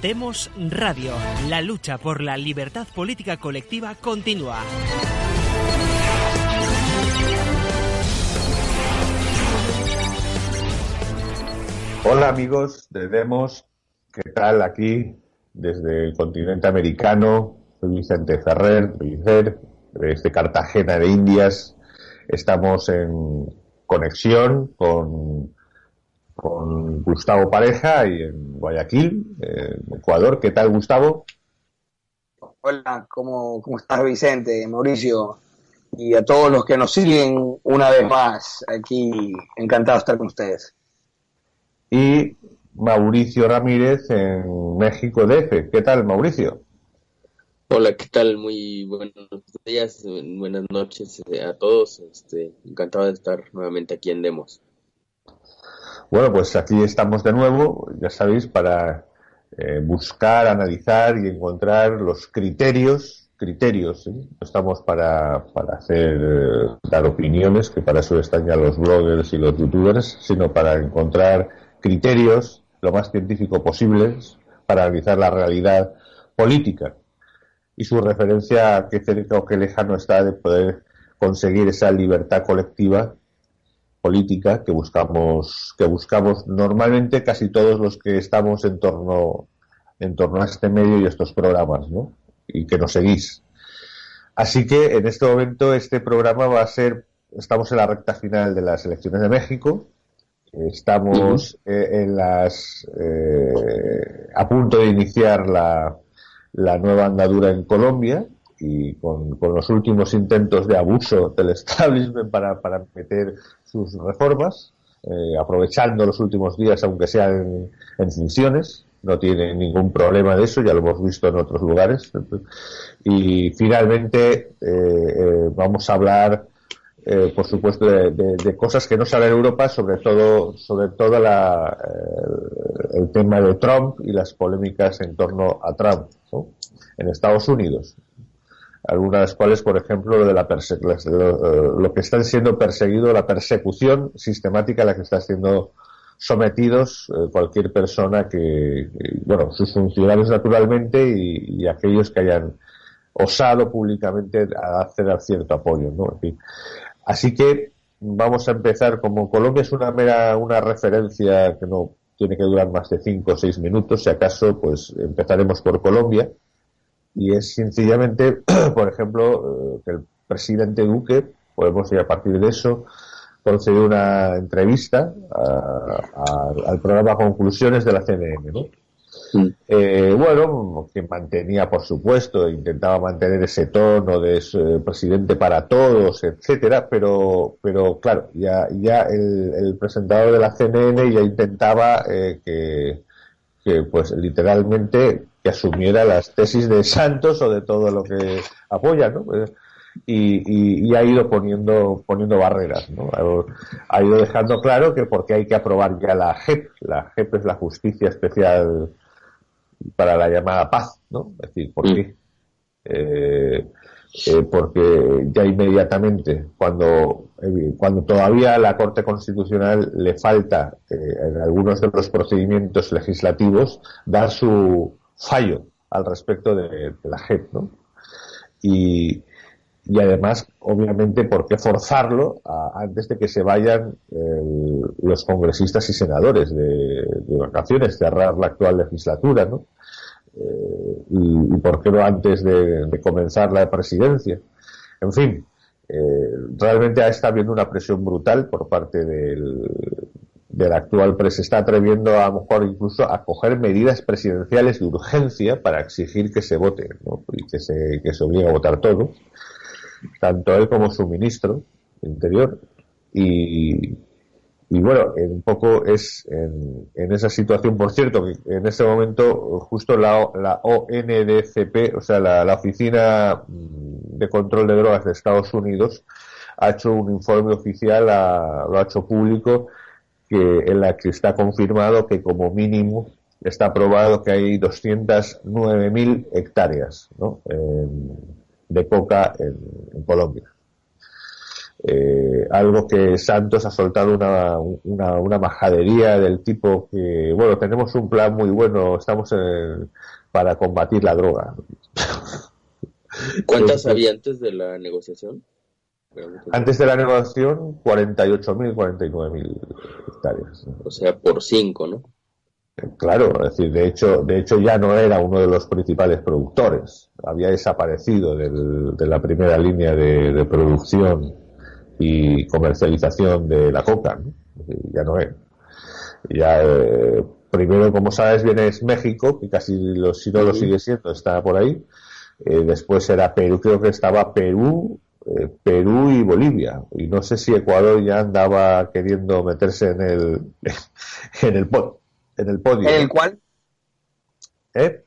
Demos Radio. La lucha por la libertad política colectiva continúa. Hola amigos de Demos, ¿qué tal aquí desde el continente americano? Soy Vicente Ferrer, desde Cartagena de Indias. Estamos en conexión con con Gustavo Pareja y en Guayaquil, en Ecuador. ¿Qué tal, Gustavo? Hola, ¿cómo, ¿cómo estás, Vicente, Mauricio? Y a todos los que nos siguen una vez más aquí, encantado de estar con ustedes. Y Mauricio Ramírez en México DF. ¿Qué tal, Mauricio? Hola, ¿qué tal? Muy buenos días, buenas noches a todos. Este, encantado de estar nuevamente aquí en Demos. Bueno, pues aquí estamos de nuevo, ya sabéis, para eh, buscar, analizar y encontrar los criterios, criterios, no estamos para, para hacer, eh, dar opiniones, que para eso están ya los bloggers y los youtubers, sino para encontrar criterios lo más científico posibles para analizar la realidad política. Y su referencia a qué cerca o qué lejano está de poder conseguir esa libertad colectiva política que buscamos, que buscamos normalmente casi todos los que estamos en torno, en torno a este medio y estos programas, ¿no? Y que nos seguís. Así que en este momento este programa va a ser, estamos en la recta final de las elecciones de México, estamos eh, en las, eh, a punto de iniciar la, la nueva andadura en Colombia, y con, con, los últimos intentos de abuso del establishment para, para meter sus reformas, eh, aprovechando los últimos días, aunque sean en, funciones, no tiene ningún problema de eso, ya lo hemos visto en otros lugares. Y finalmente eh, eh, vamos a hablar, por supuesto, de, cosas que no sale en Europa, sobre todo, sobre todo la, el tema de Trump y las polémicas en torno a Trump en Estados Unidos algunas de las cuales, por ejemplo, lo, de la lo, lo, que están siendo perseguido, la persecución sistemática a la que está siendo sometidos eh, cualquier persona que, bueno, sus funcionarios naturalmente y, aquellos que hayan osado públicamente a hacer cierto apoyo, ¿no? En fin. Así que vamos a empezar como Colombia es una mera una referencia que no tiene que durar más de cinco o seis minutos, si acaso, pues empezaremos por Colombia y es sencillamente, por ejemplo, eh, que el presidente Duque, podemos ir a partir de eso, concedió una entrevista al programa Conclusiones de la CNN, ¿no? Eh, bueno, que mantenía, por supuesto, intentaba mantener ese tono de presidente para todos, etcétera, pero, pero claro, ya, ya el, presentador de la CNN ya intentaba eh, que, que, pues, literalmente que asumiera las tesis de Santos o de todo lo que apoya, ¿no? Pues, y, ha ido poniendo poniendo barreras, ¿no? Ha, ido dejando claro que porque hay que aprobar ya la JEP, la JEP es la Justicia Especial para la llamada paz, ¿no? Es decir, ¿por qué? Eh, eh, porque ya inmediatamente, cuando, eh, cuando todavía a la Corte Constitucional le falta en algunos de los procedimientos legislativos dar su, fallo al respecto de, la JEP, ¿no? Y, y además, obviamente, ¿por qué forzarlo antes de que se vayan los congresistas y senadores de, vacaciones, cerrar la actual legislatura, ¿no? Eh, y, por qué no antes de, comenzar la presidencia? En fin, eh, realmente está habiendo una presión brutal por parte del, del actual se está atreviendo a lo mejor incluso a coger medidas presidenciales de urgencia para exigir que se vote y que se, que se obligue a votar todo, tanto él como su ministro Interior. Y, y bueno, un poco es en, esa situación, por cierto, que en ese momento justo la, la ONDCP, o sea, la, la, Oficina de Control de Drogas de Estados Unidos, ha hecho un informe oficial, lo ha hecho público, que en la que está confirmado que como mínimo está probado que hay 209.000 hectáreas ¿no? de coca en Colombia. Eh, algo que Santos ha soltado una, una, una, majadería del tipo que, bueno, tenemos un plan muy bueno, estamos para combatir la droga. ¿Cuántas había antes de la negociación? Antes de la negociación, 48.000, 49.000 hectáreas. O sea, por 5, ¿no? Claro, es decir, de hecho, de hecho ya no era uno de los principales productores. Había desaparecido del, de la primera línea de, de producción y comercialización de la coca. Ya no es. Ya, eh, primero, como sabes, viene es México, que casi lo, si no lo sigue siendo, está por ahí. Eh, después era Perú, creo que estaba Perú, eh, Perú y Bolivia. Y no sé si Ecuador ya andaba queriendo meterse en el, en el, en el podio. ¿En el cual? ¿Eh?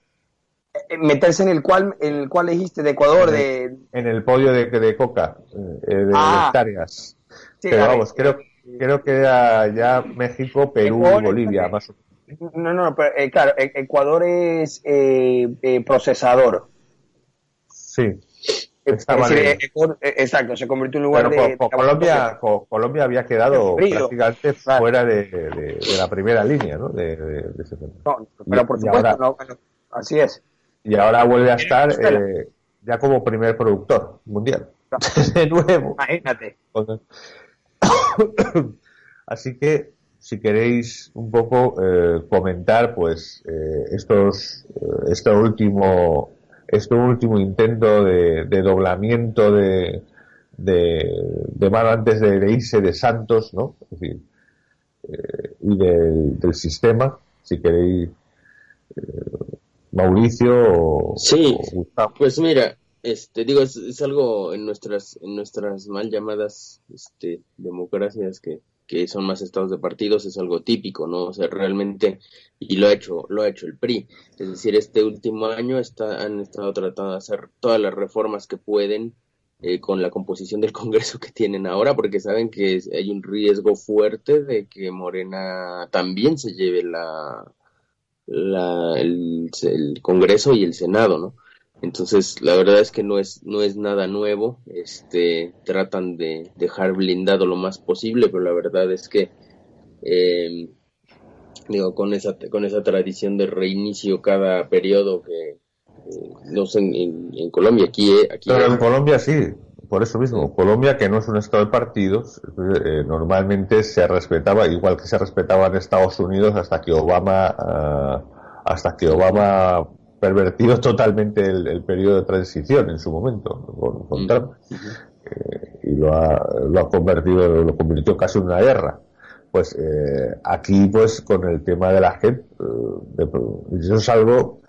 Eh, meterse en el cual en el cual dijiste de Ecuador de en el podio de, de coca eh, de ah. hectáreas pero vamos creo creo que era ya México Perú y Bolivia más o menos. no no pero eh, claro e, Ecuador es procesador sí exacto se convirtió en un lugar de, Colombia Colombia había quedado prácticamente fuera de, de, la primera línea no de, ese no, pero por supuesto no, así es. y ahora vuelve a estar eh, ya como primer productor mundial. de nuevo. Imagínate. Así que, si queréis un poco eh, comentar, pues, eh, estos, este último, este último intento de, doblamiento de, de, mano antes de, irse de Santos, ¿no? Es decir, y del, del sistema, si queréis Mauricio sí, Pues mira, este, digo, es, algo en nuestras, en nuestras mal llamadas este, democracias que, que son más estados de partidos, es algo típico, ¿no? O sea, realmente, y lo ha hecho, lo ha hecho el PRI. Es decir, este último año está, han estado tratando de hacer todas las reformas que pueden eh, con la composición del Congreso que tienen ahora, porque saben que hay un riesgo fuerte de que Morena también se lleve la, la, el, Congreso y el Senado, ¿no? Entonces, la verdad es que no es, no es nada nuevo, este, tratan de dejar blindado lo más posible, pero la verdad es que, eh, digo, con esa, con esa tradición de reinicio cada periodo que, eh, no sé, en, Colombia, aquí, eh, aquí. Pero en Colombia sí, por eso mismo, Colombia, que no es un estado de partidos, eh, normalmente se respetaba, igual que se respetaba en Estados Unidos hasta que Obama, uh, hasta que Obama pervertido totalmente el, periodo de transición en su momento con, Trump eh, y lo ha, lo ha convertido, lo convirtió casi en una guerra. Pues eh, aquí, pues con el tema de la JEP, eso es algo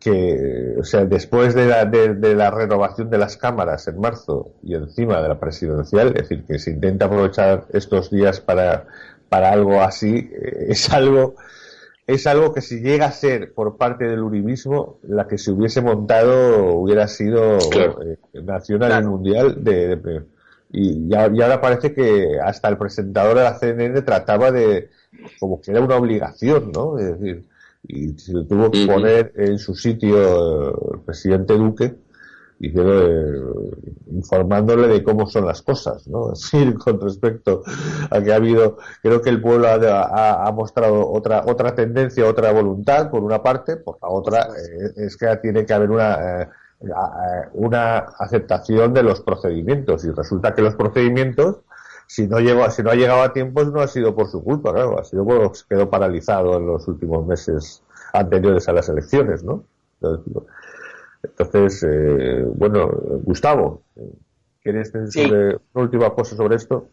que, o sea, después de la, de, la renovación de las cámaras en marzo y encima de la presidencial, es decir, que se intenta aprovechar estos días para, para algo así, eh, es algo, es algo que si llega a ser por parte del uribismo, la que se hubiese montado hubiera sido eh, nacional y mundial de, y, y, ahora parece que hasta el presentador de la CNN trataba de, como que era una obligación, ¿no? Es decir, y se lo tuvo que poner en su sitio eh, el presidente Duque eh, informándole de cómo son las cosas, ¿no? Así, con respecto a que ha habido, creo que el pueblo ha, ha, mostrado otra otra tendencia, otra voluntad, por una parte, por la otra eh, es que tiene que haber una una aceptación de los procedimientos y resulta que los procedimientos si no llegó, si no ha llegado a tiempo no ha sido por su culpa, claro, ha sido porque quedó paralizado en los últimos meses anteriores a las elecciones, ¿no? Entonces, eh, bueno, Gustavo, ¿quieres decir una última cosa sobre esto?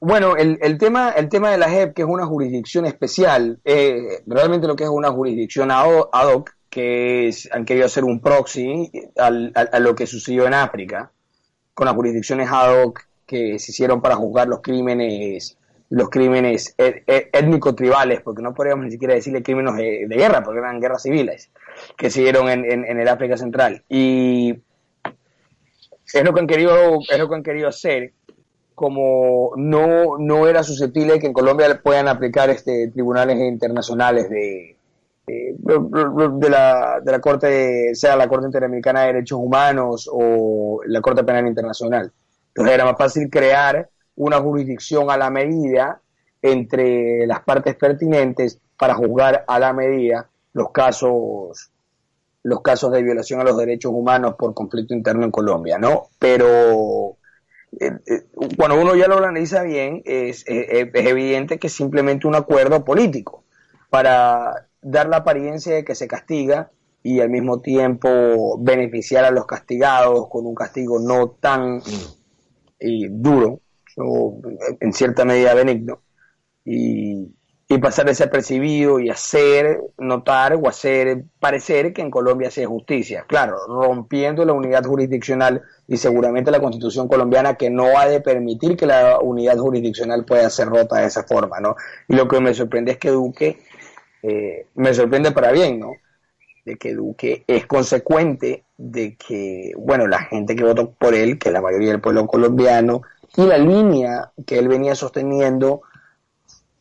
Bueno, el, el, tema, el tema de la JEP, que es una jurisdicción especial, eh, realmente lo que es una jurisdicción ad hoc, que es, han querido hacer un proxy a lo que sucedió en África, con las jurisdicciones ad hoc que se hicieron para juzgar los crímenes los crímenes e, e, étnico-tribales, porque no podríamos ni siquiera decirle crímenes de, guerra, porque eran guerras civiles, que se dieron en, en, el África Central. Y es lo que han querido, es lo que han querido hacer, como no, no era susceptible que en Colombia puedan aplicar este tribunales internacionales de, de, la, de la Corte, sea la Corte Interamericana de Derechos Humanos o la Corte Penal Internacional. Entonces era más fácil crear una jurisdicción a la medida entre las partes pertinentes para juzgar a la medida los casos los casos de violación a los derechos humanos por conflicto interno en Colombia, ¿no? Pero eh, eh, cuando uno ya lo analiza bien, es, es, evidente que es simplemente un acuerdo político para dar la apariencia de que se castiga y al mismo tiempo beneficiar a los castigados con un castigo no tan duro, o en cierta medida benigno, y, y pasar desapercibido y hacer notar o hacer parecer que en Colombia se justicia. Claro, rompiendo la unidad jurisdiccional y seguramente la constitución colombiana que no ha de permitir que la unidad jurisdiccional pueda ser rota de esa forma, ¿no? Y lo que me sorprende es que Duque, eh, me sorprende para bien, ¿no? de que Duque es consecuente de que, bueno, la gente que votó por él, que la mayoría del pueblo colombiano, y la línea que él venía sosteniendo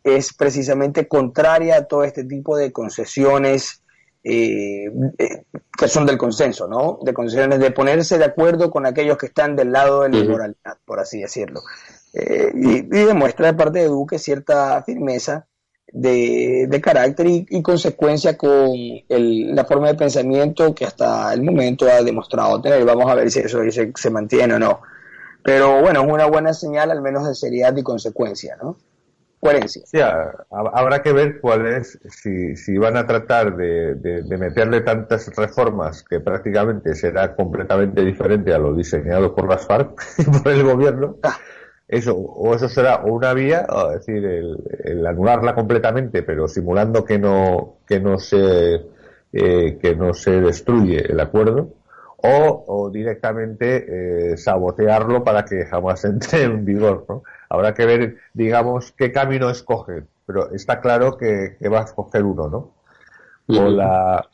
es precisamente contraria a todo este tipo de concesiones eh, eh, que son del consenso, ¿no? De concesiones de ponerse de acuerdo con aquellos que están del lado de la inmoralidad, por así decirlo. Eh, y, y, demuestra de parte de Duque cierta firmeza de, carácter y, consecuencia con la forma de pensamiento que hasta el momento ha demostrado tener. Vamos a ver si eso se, mantiene o no. Pero bueno, es una buena señal al menos de seriedad y consecuencia, ¿no? Coherencia. Sí, habrá que ver cuál es, si, si van a tratar de, de, meterle tantas reformas que prácticamente será completamente diferente a lo diseñado por las FARC y por el gobierno. Ah eso, o eso será una vía, es decir, el, anularla completamente, pero simulando que no, que no se, eh, que no se destruye el acuerdo, o, directamente eh, sabotearlo para que jamás entre en vigor, ¿no? Habrá que ver, digamos, qué camino escoge, pero está claro que, va a escoger uno, ¿no? O la,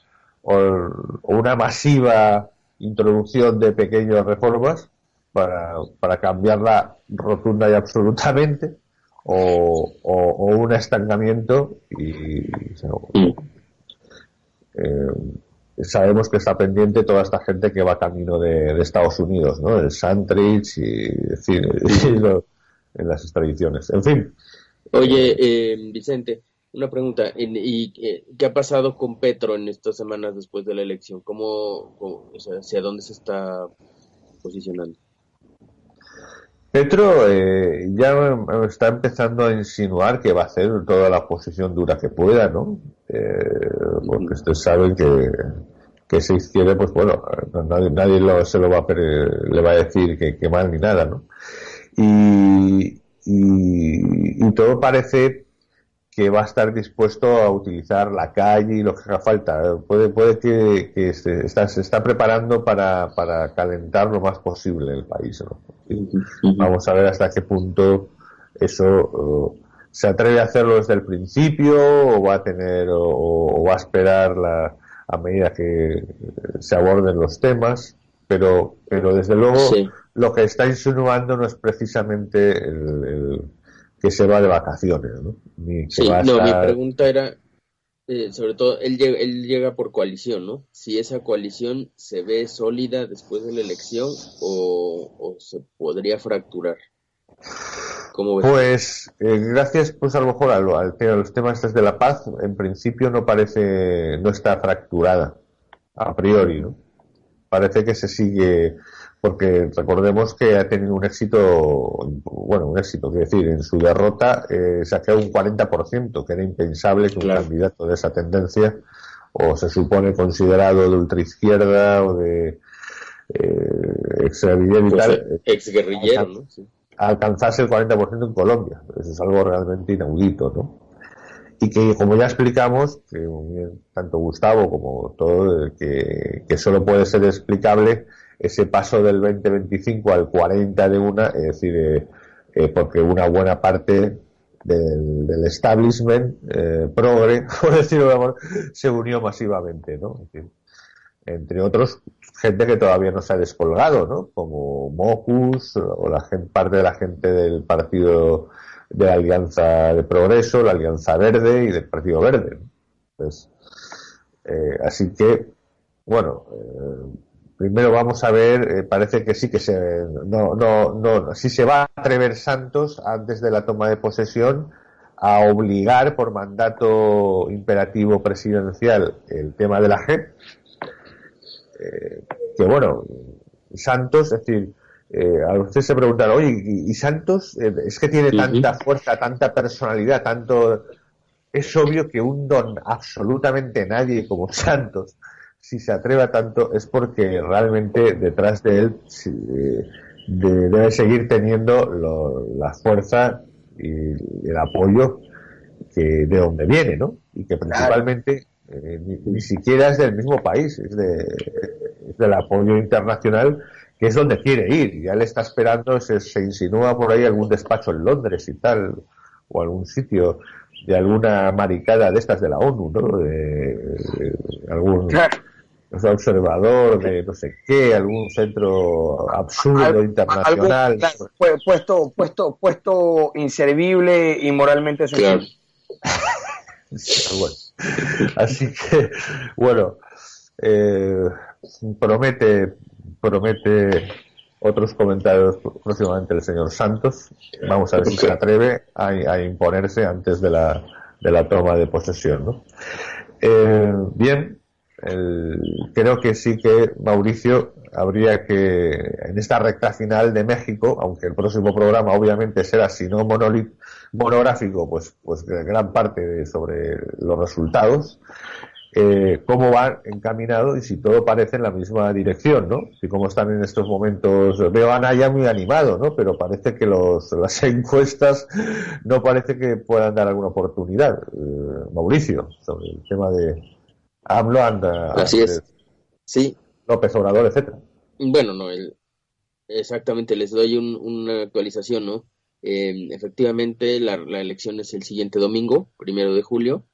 o una masiva introducción de pequeñas reformas, para, para cambiarla rotunda y absolutamente o, un estancamiento y, eh, sabemos que está pendiente toda esta gente que va camino de, Estados Unidos, ¿no? El Sandridge y, en las extradiciones. En fin. Oye, eh, Vicente, una pregunta. ¿Y eh, qué ha pasado con Petro en estas semanas después de la elección? ¿Cómo, hacia dónde se está posicionando? Petro eh, ya está empezando a insinuar que va a hacer toda la oposición dura que pueda, ¿no? Eh, porque ustedes saben que, que se izquierda, pues bueno, nadie, nadie se lo va a, le va a decir que, mal ni nada, ¿no? Y, y, y todo parece que va a estar dispuesto a utilizar la calle y lo que haga falta. Puede, puede que, se, está, se está preparando para, para calentar lo más posible el país. Vamos a ver hasta qué punto eso uh, se atreve a hacerlo desde el principio o va a tener o, va a esperar la, a medida que se aborden los temas. Pero, pero desde luego lo que está insinuando no es precisamente el que se va de vacaciones, ¿no? sí, no, mi pregunta era, eh, sobre todo, él llega, él llega por coalición, ¿no? Si esa coalición se ve sólida después de la elección o, se podría fracturar. ¿Cómo Pues eh, gracias, pues a lo mejor a, los temas de la paz, en principio no parece, no está fracturada a priori, ¿no? Parece que se sigue porque recordemos que ha tenido un éxito, bueno, un éxito, quiero decir, en su derrota eh, saqueó un 40%, que era impensable que un candidato de esa tendencia, o se supone considerado de ultraizquierda o de eh, ex y tal, ex guerrillero, ¿no? alcanzase el 40% en Colombia. Eso es algo realmente inaudito, ¿no? Y que, como ya explicamos, que tanto Gustavo como todo, que, que solo puede ser explicable ese paso del 2025 al 40 de una, es decir, eh, eh, porque una buena parte del, establishment eh, progre, por decirlo de amor, se unió masivamente, ¿no? entre otros, gente que todavía no se ha descolgado, ¿no? Como Mocus o la gente, parte de la gente del partido de la Alianza de Progreso, la Alianza Verde y del Partido Verde. Eh, así que, bueno, eh, primero vamos a ver, eh, parece que sí que se, no, no, no, si se va a atrever Santos antes de la toma de posesión a obligar por mandato imperativo presidencial el tema de la JEP, que bueno, Santos, es decir, eh, a usted se preguntará, oye, ¿y, Santos eh, es que tiene tanta fuerza, tanta personalidad, tanto... Es obvio que un don absolutamente nadie como Santos, si se atreva tanto, es porque realmente detrás de él eh, debe seguir teniendo la fuerza y el apoyo que de donde viene, ¿no? Y que principalmente ni, siquiera es del mismo país, es, de, es del apoyo internacional que es donde quiere ir. Ya le está esperando, se, se insinúa por ahí algún despacho en Londres y tal, o algún sitio de alguna maricada de estas de la ONU, ¿no? De, algún observador de no sé qué, algún centro absurdo internacional. puesto, puesto, puesto inservible y moralmente claro. bueno. Así que, bueno, eh, promete promete otros comentarios próximamente el señor Santos. Vamos a ver si se atreve a, imponerse antes de la, de la toma de posesión. ¿no? Eh, bien, creo que sí que Mauricio habría que, en esta recta final de México, aunque el próximo programa obviamente será, si no monográfico, pues, pues gran parte sobre los resultados, eh, cómo van encaminados y si todo parece en la misma dirección, ¿no? Y cómo están en estos momentos, veo a Anaya muy animado, ¿no? Pero parece que los, las encuestas no parece que puedan dar alguna oportunidad. Eh, Mauricio, sobre el tema de AMLO anda. Así es. Sí. López Obrador, etcétera. Bueno, no, exactamente, les doy una actualización, ¿no? Eh, efectivamente, la, la elección es el siguiente domingo, primero de julio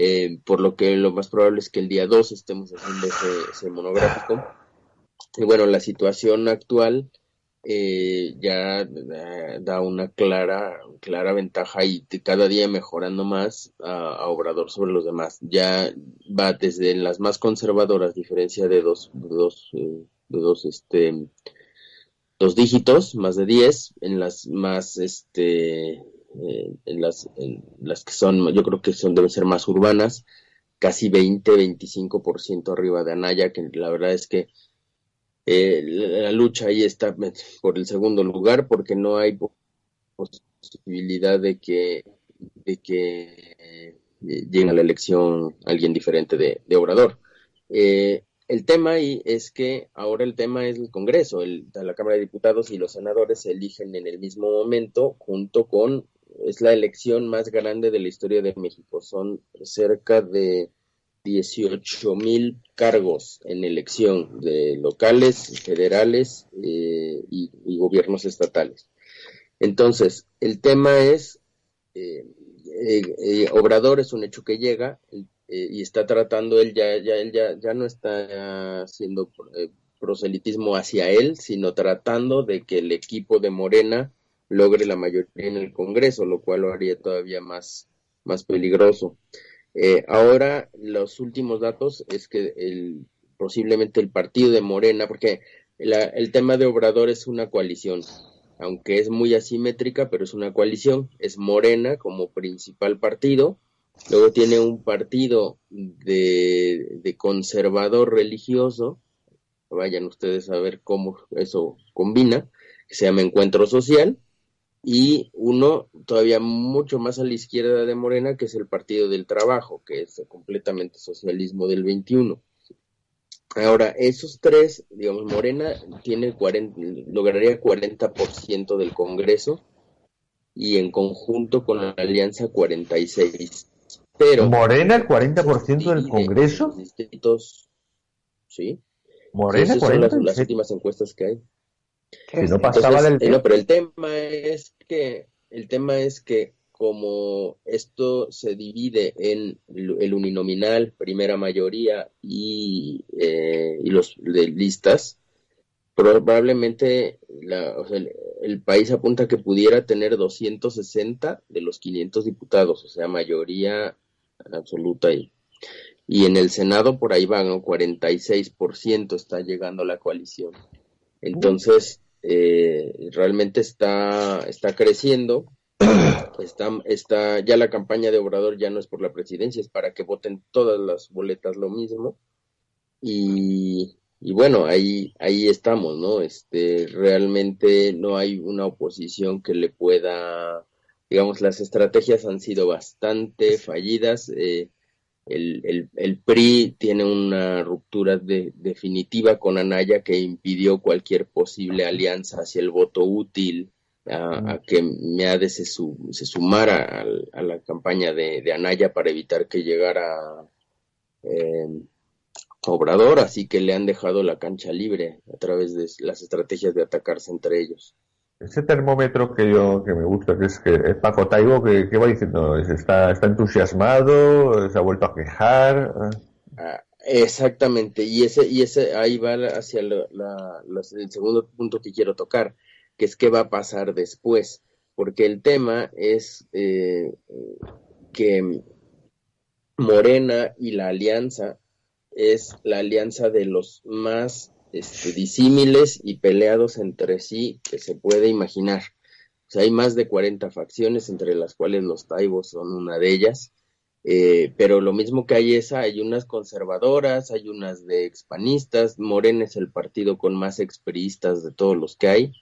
eh, por lo que lo más probable es que el día 2 estemos haciendo ese, monográfico. Y bueno, la situación actual eh, ya da una clara, clara ventaja y cada día mejorando más a, Obrador sobre los demás. Ya va desde las más conservadoras, diferencia de dos, dos, eh, de dos, este, dos dígitos, más de 10, en las más, este, eh, en, las, las que son, yo creo que son deben ser más urbanas, casi 20-25% arriba de Anaya, que la verdad es que eh, la, lucha ahí está por el segundo lugar porque no hay posibilidad de que, de que eh, llegue a la elección alguien diferente de, Obrador. el tema ahí es que ahora el tema es el Congreso, el, la Cámara de Diputados y los senadores se eligen en el mismo momento junto con es la elección más grande de la historia de México. Son cerca de 18 mil cargos en elección de locales, federales eh, y, gobiernos estatales. Entonces, el tema es, eh, eh, Obrador es un hecho que llega y está tratando, él ya, ya, él ya, ya no está haciendo proselitismo hacia él, sino tratando de que el equipo de Morena logre la mayoría en el Congreso, lo cual lo haría todavía más, más peligroso. Eh, ahora, los últimos datos es que el, posiblemente el partido de Morena, porque el tema de Obrador es una coalición, aunque es muy asimétrica, pero es una coalición, es Morena como principal partido, luego tiene un partido de, de conservador religioso, vayan ustedes a ver cómo eso combina, que se llama Encuentro Social, y uno todavía mucho más a la izquierda de Morena, que es el Partido del Trabajo, que es completamente socialismo del 21. Ahora, esos tres, digamos, Morena tiene 40, lograría 40% del Congreso y en conjunto con la Alianza 46. Pero Morena 40% del Congreso? Distritos, sí. Morena sí, son las últimas encuestas que hay no pasaba del eh, pero el tema es que el tema es que como esto se divide en el uninominal, primera mayoría y, eh, y los de listas, probablemente el, país apunta que pudiera tener 260 de los 500 diputados, o sea, mayoría absoluta y, y en el Senado por ahí van, un 46% está llegando la coalición. Entonces, eh, realmente está, está creciendo. Está, está, ya la campaña de Obrador ya no es por la presidencia, es para que voten todas las boletas lo mismo. Y, y bueno, ahí, ahí estamos, ¿no? Este, realmente no hay una oposición que le pueda, digamos, las estrategias han sido bastante fallidas. Eh, el, el, el, PRI tiene una ruptura de, definitiva con Anaya que impidió cualquier posible alianza hacia el voto útil a, que Meade se, se sumara a, la campaña de, de, Anaya para evitar que llegara eh, Obrador, así que le han dejado la cancha libre a través de las estrategias de atacarse entre ellos. Ese termómetro que yo que me gusta, que es que es Paco Taibo, que, va diciendo, está, está entusiasmado, se ha vuelto a quejar. Ah, exactamente, y ese, y ese ahí va hacia el segundo punto que quiero tocar, que es qué va a pasar después, porque el tema es eh, que Morena y la alianza es la alianza de los más este, disímiles y peleados entre sí que se puede imaginar. O sea, hay más de 40 facciones, entre las cuales los taibos son una de ellas. Eh, pero lo mismo que hay esa, hay unas conservadoras, hay unas de expanistas, Morena es el partido con más expriistas de todos los que hay.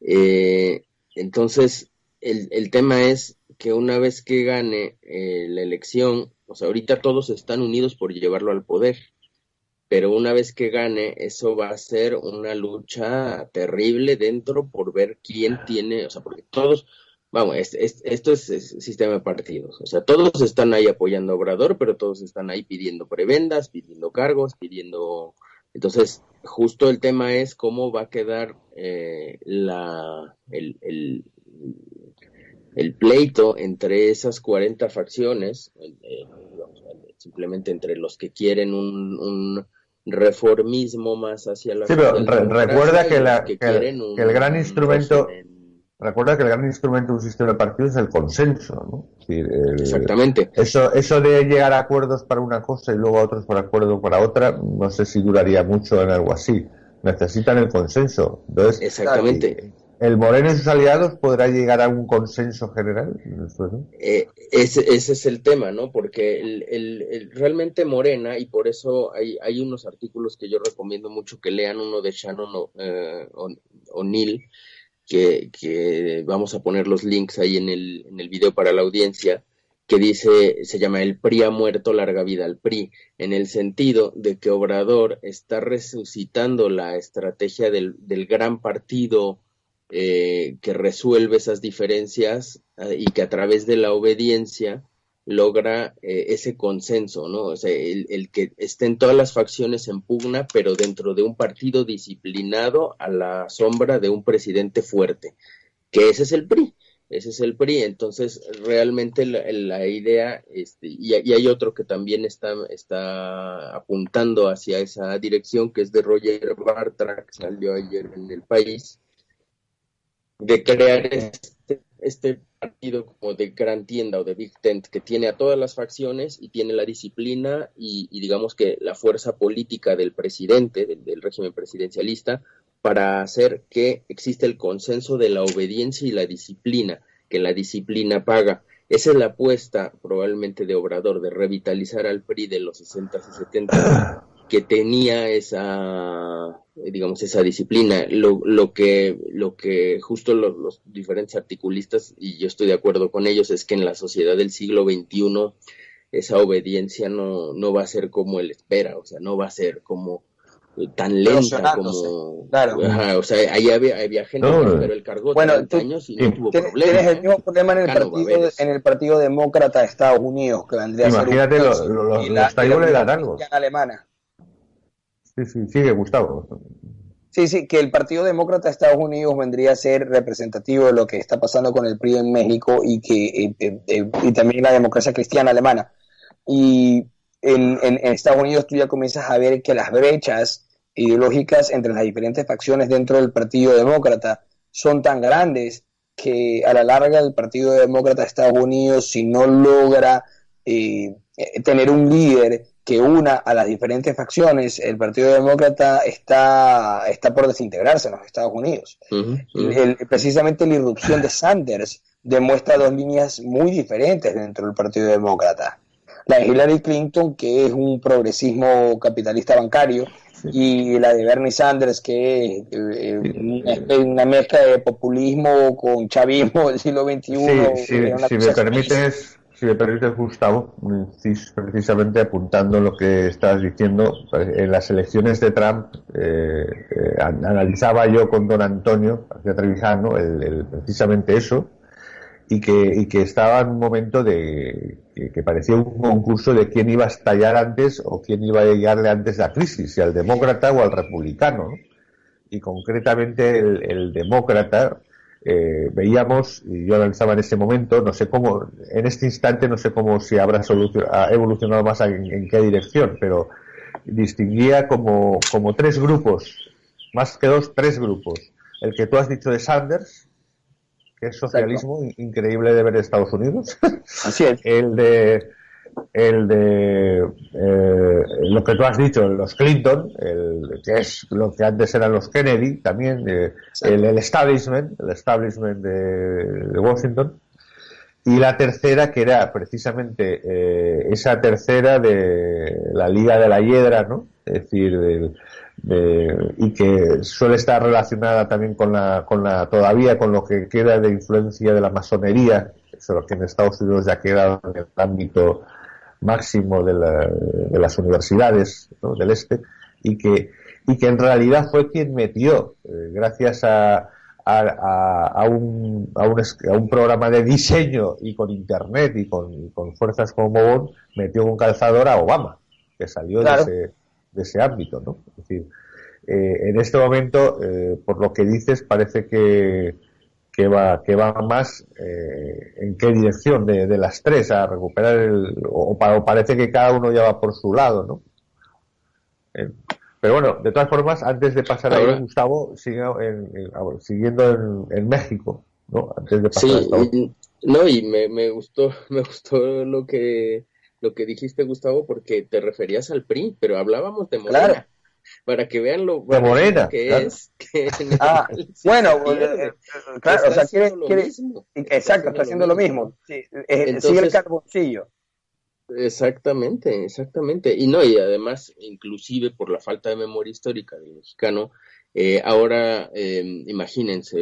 Eh, entonces, el, el, tema es que una vez que gane eh, la elección, o sea, ahorita todos están unidos por llevarlo al poder pero una vez que gane, eso va a ser una lucha terrible dentro por ver quién tiene, o sea, porque todos, vamos, esto es, sistema de partidos, o sea, todos están ahí apoyando a Obrador, pero todos están ahí pidiendo prebendas, pidiendo cargos, pidiendo... Entonces, justo el tema es cómo va a quedar eh, la, el, el, el, pleito entre esas 40 facciones, eh, simplemente entre los que quieren un reformismo más hacia la sí pero recuerda que, la, que, el, gran instrumento recuerda que el gran instrumento de un sistema de partidos es el consenso ¿no? exactamente. eso eso de llegar a acuerdos para una cosa y luego a otros por acuerdo para otra no sé si duraría mucho en algo así. Necesitan el consenso. Entonces exactamente ¿El Moreno y sus aliados podrá llegar a un consenso general? Eh, ese, ese, es el tema, ¿no? Porque el, realmente Morena, y por eso hay, hay, unos artículos que yo recomiendo mucho que lean, uno de Shannon eh, O'Neill, que, que, vamos a poner los links ahí en el, video para la audiencia, que dice, se llama El PRI ha muerto, larga vida al PRI, en el sentido de que Obrador está resucitando la estrategia del gran partido eh, que resuelve esas diferencias eh, y que a través de la obediencia logra eh, ese consenso, ¿no? O sea, el, que estén todas las facciones en pugna, pero dentro de un partido disciplinado a la sombra de un presidente fuerte, que ese es el PRI, ese es el PRI. Entonces, realmente la, idea, este, y, y, hay otro que también está, está apuntando hacia esa dirección, que es de Roger Bartra, que salió ayer en el país, de crear este, este, partido como de gran tienda o de Big Tent que tiene a todas las facciones y tiene la disciplina y, digamos que la fuerza política del presidente, del, régimen presidencialista, para hacer que exista el consenso de la obediencia y la disciplina, que la disciplina paga. Esa es la apuesta probablemente de Obrador, de revitalizar al PRI de los 60 y 70 que tenía esa, digamos, esa disciplina. Lo, lo que, lo que justo los, diferentes articulistas, y yo estoy de acuerdo con ellos, es que en la sociedad del siglo XXI esa obediencia no, no va a ser como él espera, o sea, no va a ser como tan lenta como claro. o sea ahí había, había gente pero él cargó bueno, años y no tuvo problemas tienes el mismo problema en el partido en el partido demócrata de Estados Unidos que vendría imagínate a ser un, los, los, alemana Sí, sí, Gustavo. Sí, sí, que el Partido Demócrata de Estados Unidos vendría a ser representativo de lo que está pasando con el PRI en México y que eh, eh, eh, y también la democracia cristiana alemana. Y en, Estados Unidos tú ya comienzas a ver que las brechas ideológicas entre las diferentes facciones dentro del Partido Demócrata son tan grandes que a la larga el Partido Demócrata de Estados Unidos, si no logra tener un líder que una a las diferentes facciones, el Partido Demócrata está, está por desintegrarse en los Estados Unidos. precisamente la irrupción de Sanders demuestra dos líneas muy diferentes dentro del Partido Demócrata. La de Hillary Clinton, que es un progresismo capitalista bancario, y la de Bernie Sanders, que es eh, una, mezcla de populismo con chavismo del siglo XXI. si me permites, si me permite, Gustavo, precisamente apuntando lo que estás diciendo, pues, en las elecciones de Trump eh, eh, analizaba yo con don Antonio el, precisamente eso y que, y que estaba en un momento de que, parecía un concurso de quién iba a estallar antes o quién iba a llegarle antes la crisis, si al demócrata o al republicano. Y concretamente el, el demócrata eh, veíamos, y yo analizaba en ese momento, no sé cómo, en este instante no sé cómo si habrá evolucionado más en, qué dirección, pero distinguía como, como tres grupos, más que dos, tres grupos. El que tú has dicho de Sanders, que es socialismo increíble de ver en Estados Unidos. Así es. El de el de eh, lo que tú has dicho, los Clinton, el, que es lo que antes eran los Kennedy, también el, el, establishment, el establishment de, Washington, y la tercera que era precisamente eh, esa tercera de la Liga de la Hiedra, ¿no? Es decir, de, y que suele estar relacionada también con la, con la, todavía con lo que queda de influencia de la masonería, eso que en Estados Unidos ya queda en el ámbito máximo de, las universidades del este y que, y que en realidad fue quien metió, eh, gracias a, a, un, a, un, a, un, programa de diseño y con internet y con, con fuerzas como Bond, metió un calzador a Obama, que salió de, ese, de ese ámbito. ¿no? Es decir, eh, en este momento, eh, por lo que dices, parece que, que va, que va más eh, en qué dirección de, de, las tres a recuperar el, o, parece que cada uno ya va por su lado, ¿no? Eh, pero bueno, de todas formas, antes de pasar a Gustavo, siguiendo en, México, ¿no? Antes de pasar sí, no, y me, me gustó, me gustó lo que, lo que dijiste, Gustavo, porque te referías al PRI, pero hablábamos de Morena para que vean lo morena, que es. ah, bueno, eh, eh, claro, o sea, quiere, quiere exacto, está haciendo lo mismo. Sí, sigue el carboncillo. Exactamente, exactamente. Y no, y además, inclusive por la falta de memoria histórica del mexicano, eh, ahora, eh, imagínense,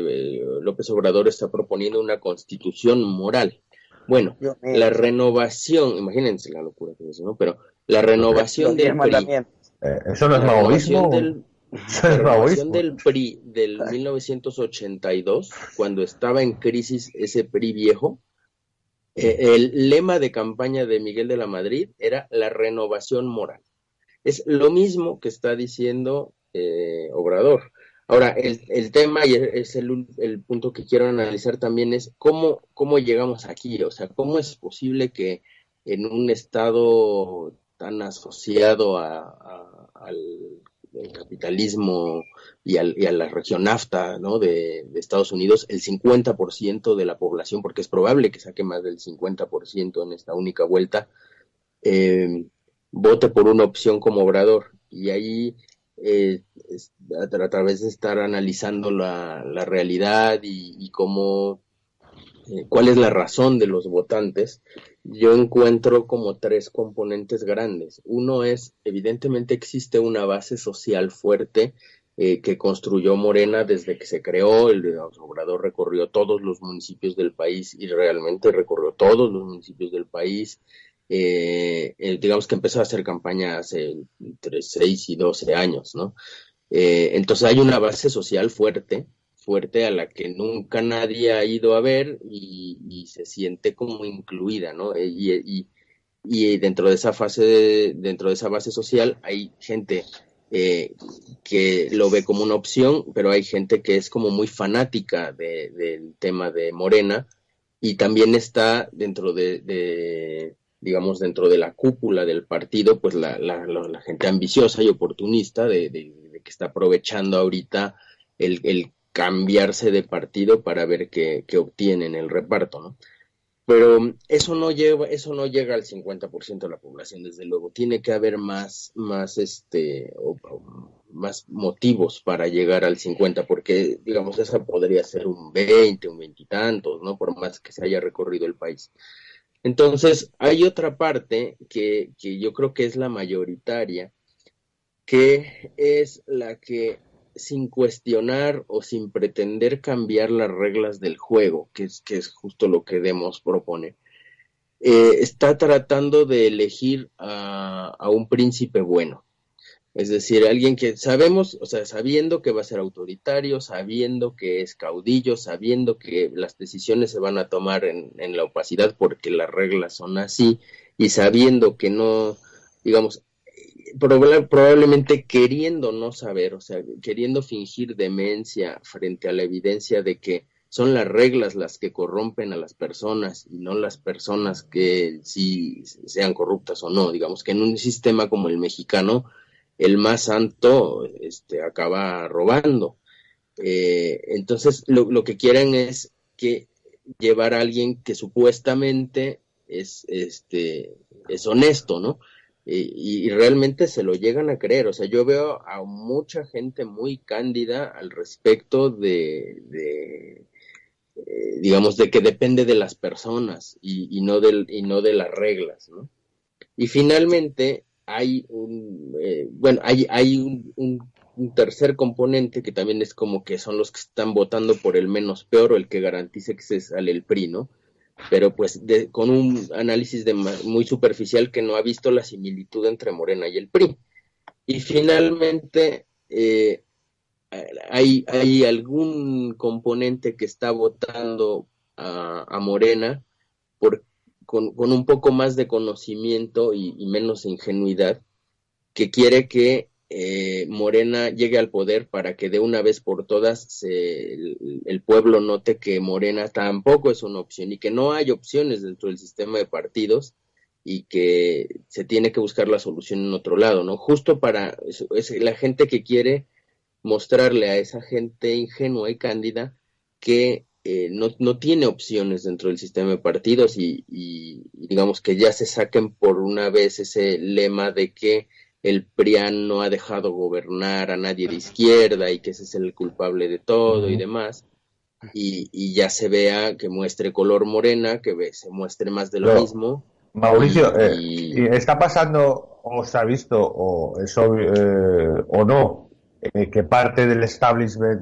López Obrador está proponiendo una constitución moral. Bueno, la renovación, imagínense la locura que es, ¿no? Pero la renovación del eh, ¿Eso no es maoísmo? Del, la del PRI del 1982, cuando estaba en crisis ese PRI viejo, eh, el lema de campaña de Miguel de la Madrid era la renovación moral. Es lo mismo que está diciendo eh, Obrador. Ahora, el, el, tema, y es el, el, punto que quiero analizar también, es cómo, cómo llegamos aquí. O sea, cómo es posible que en un estado tan asociado a, al capitalismo y, al, y, a la región NAFTA ¿no? de, Estados Unidos, el 50% de la población, porque es probable que saque más del 50% en esta única vuelta, eh, vote por una opción como obrador. Y ahí, eh, a, través de estar analizando la, la realidad y, y cómo cuál es la razón de los votantes, yo encuentro como tres componentes grandes. Uno es, evidentemente existe una base social fuerte eh, que construyó Morena desde que se creó, el Obrador recorrió todos los municipios del país y realmente recorrió todos los municipios del país. Eh, digamos que empezó a hacer campaña hace entre 6 y 12 años, ¿no? entonces hay una base social fuerte fuerte a la que nunca nadie ha ido a ver y, se siente como incluida, ¿no? Eh, y, y, dentro de esa fase, dentro de esa base social hay gente eh, que lo ve como una opción, pero hay gente que es como muy fanática del tema de Morena y también está dentro de, digamos, dentro de la cúpula del partido, pues la, gente ambiciosa y oportunista de, que está aprovechando ahorita el, cambiarse de partido para ver qué, qué obtiene en el reparto, ¿no? pero eso no lleva eso no llega al 50% de la población desde luego. Tiene que haber más más este más motivos para llegar al 50 porque digamos esa podría ser un 20 un veintitantos no por más que se haya recorrido el país. Entonces hay otra parte que, que yo creo que es la mayoritaria que es la que sin cuestionar o sin pretender cambiar las reglas del juego, que es, que es justo lo que Demos propone, eh, está tratando de elegir a, a, un príncipe bueno. Es decir, alguien que sabemos, o sea, sabiendo que va a ser autoritario, sabiendo que es caudillo, sabiendo que las decisiones se van a tomar en, en la opacidad porque las reglas son así, y sabiendo que no, digamos, probablemente queriendo no saber, o sea, queriendo fingir demencia frente a la evidencia de que son las reglas las que corrompen a las personas y no las personas que sí sean corruptas o no. Digamos que en un sistema como el mexicano, el más santo este, acaba robando. Eh, entonces, lo, lo, que quieren es que llevar a alguien que supuestamente es, este, es honesto, ¿no? Y, realmente se lo llegan a creer. O sea, yo veo a mucha gente muy cándida al respecto de, eh, digamos, de que depende de las personas y, no, del, y no de las reglas, ¿no? Y finalmente hay un, eh, bueno, hay, hay un, un, tercer componente que también es como que son los que están votando por el menos peor o el que garantice que se sale el PRI, ¿no? Pero pues con un análisis de, muy superficial que no ha visto la similitud entre Morena y el PRI. Y finalmente, eh, hay, hay algún componente que está votando a, Morena por, con, un poco más de conocimiento y menos ingenuidad, que quiere que eh, Morena llegue al poder para que de una vez por todas el, pueblo note que Morena tampoco es una opción y que no hay opciones dentro del sistema de partidos y que se tiene que buscar la solución en otro lado, ¿no? Justo para es, la gente que quiere mostrarle a esa gente ingenua y cándida que eh, no, no, tiene opciones dentro del sistema de partidos y digamos que ya se saquen por una vez ese lema de que el PRIAN no ha dejado gobernar a nadie de izquierda y que ese es el culpable de todo y demás. Y, ya se vea que muestre color morena, que se muestre más de lo mismo. Mauricio, eh, ¿está pasando o se ha visto o, eso, eh, o no eh, que parte del establishment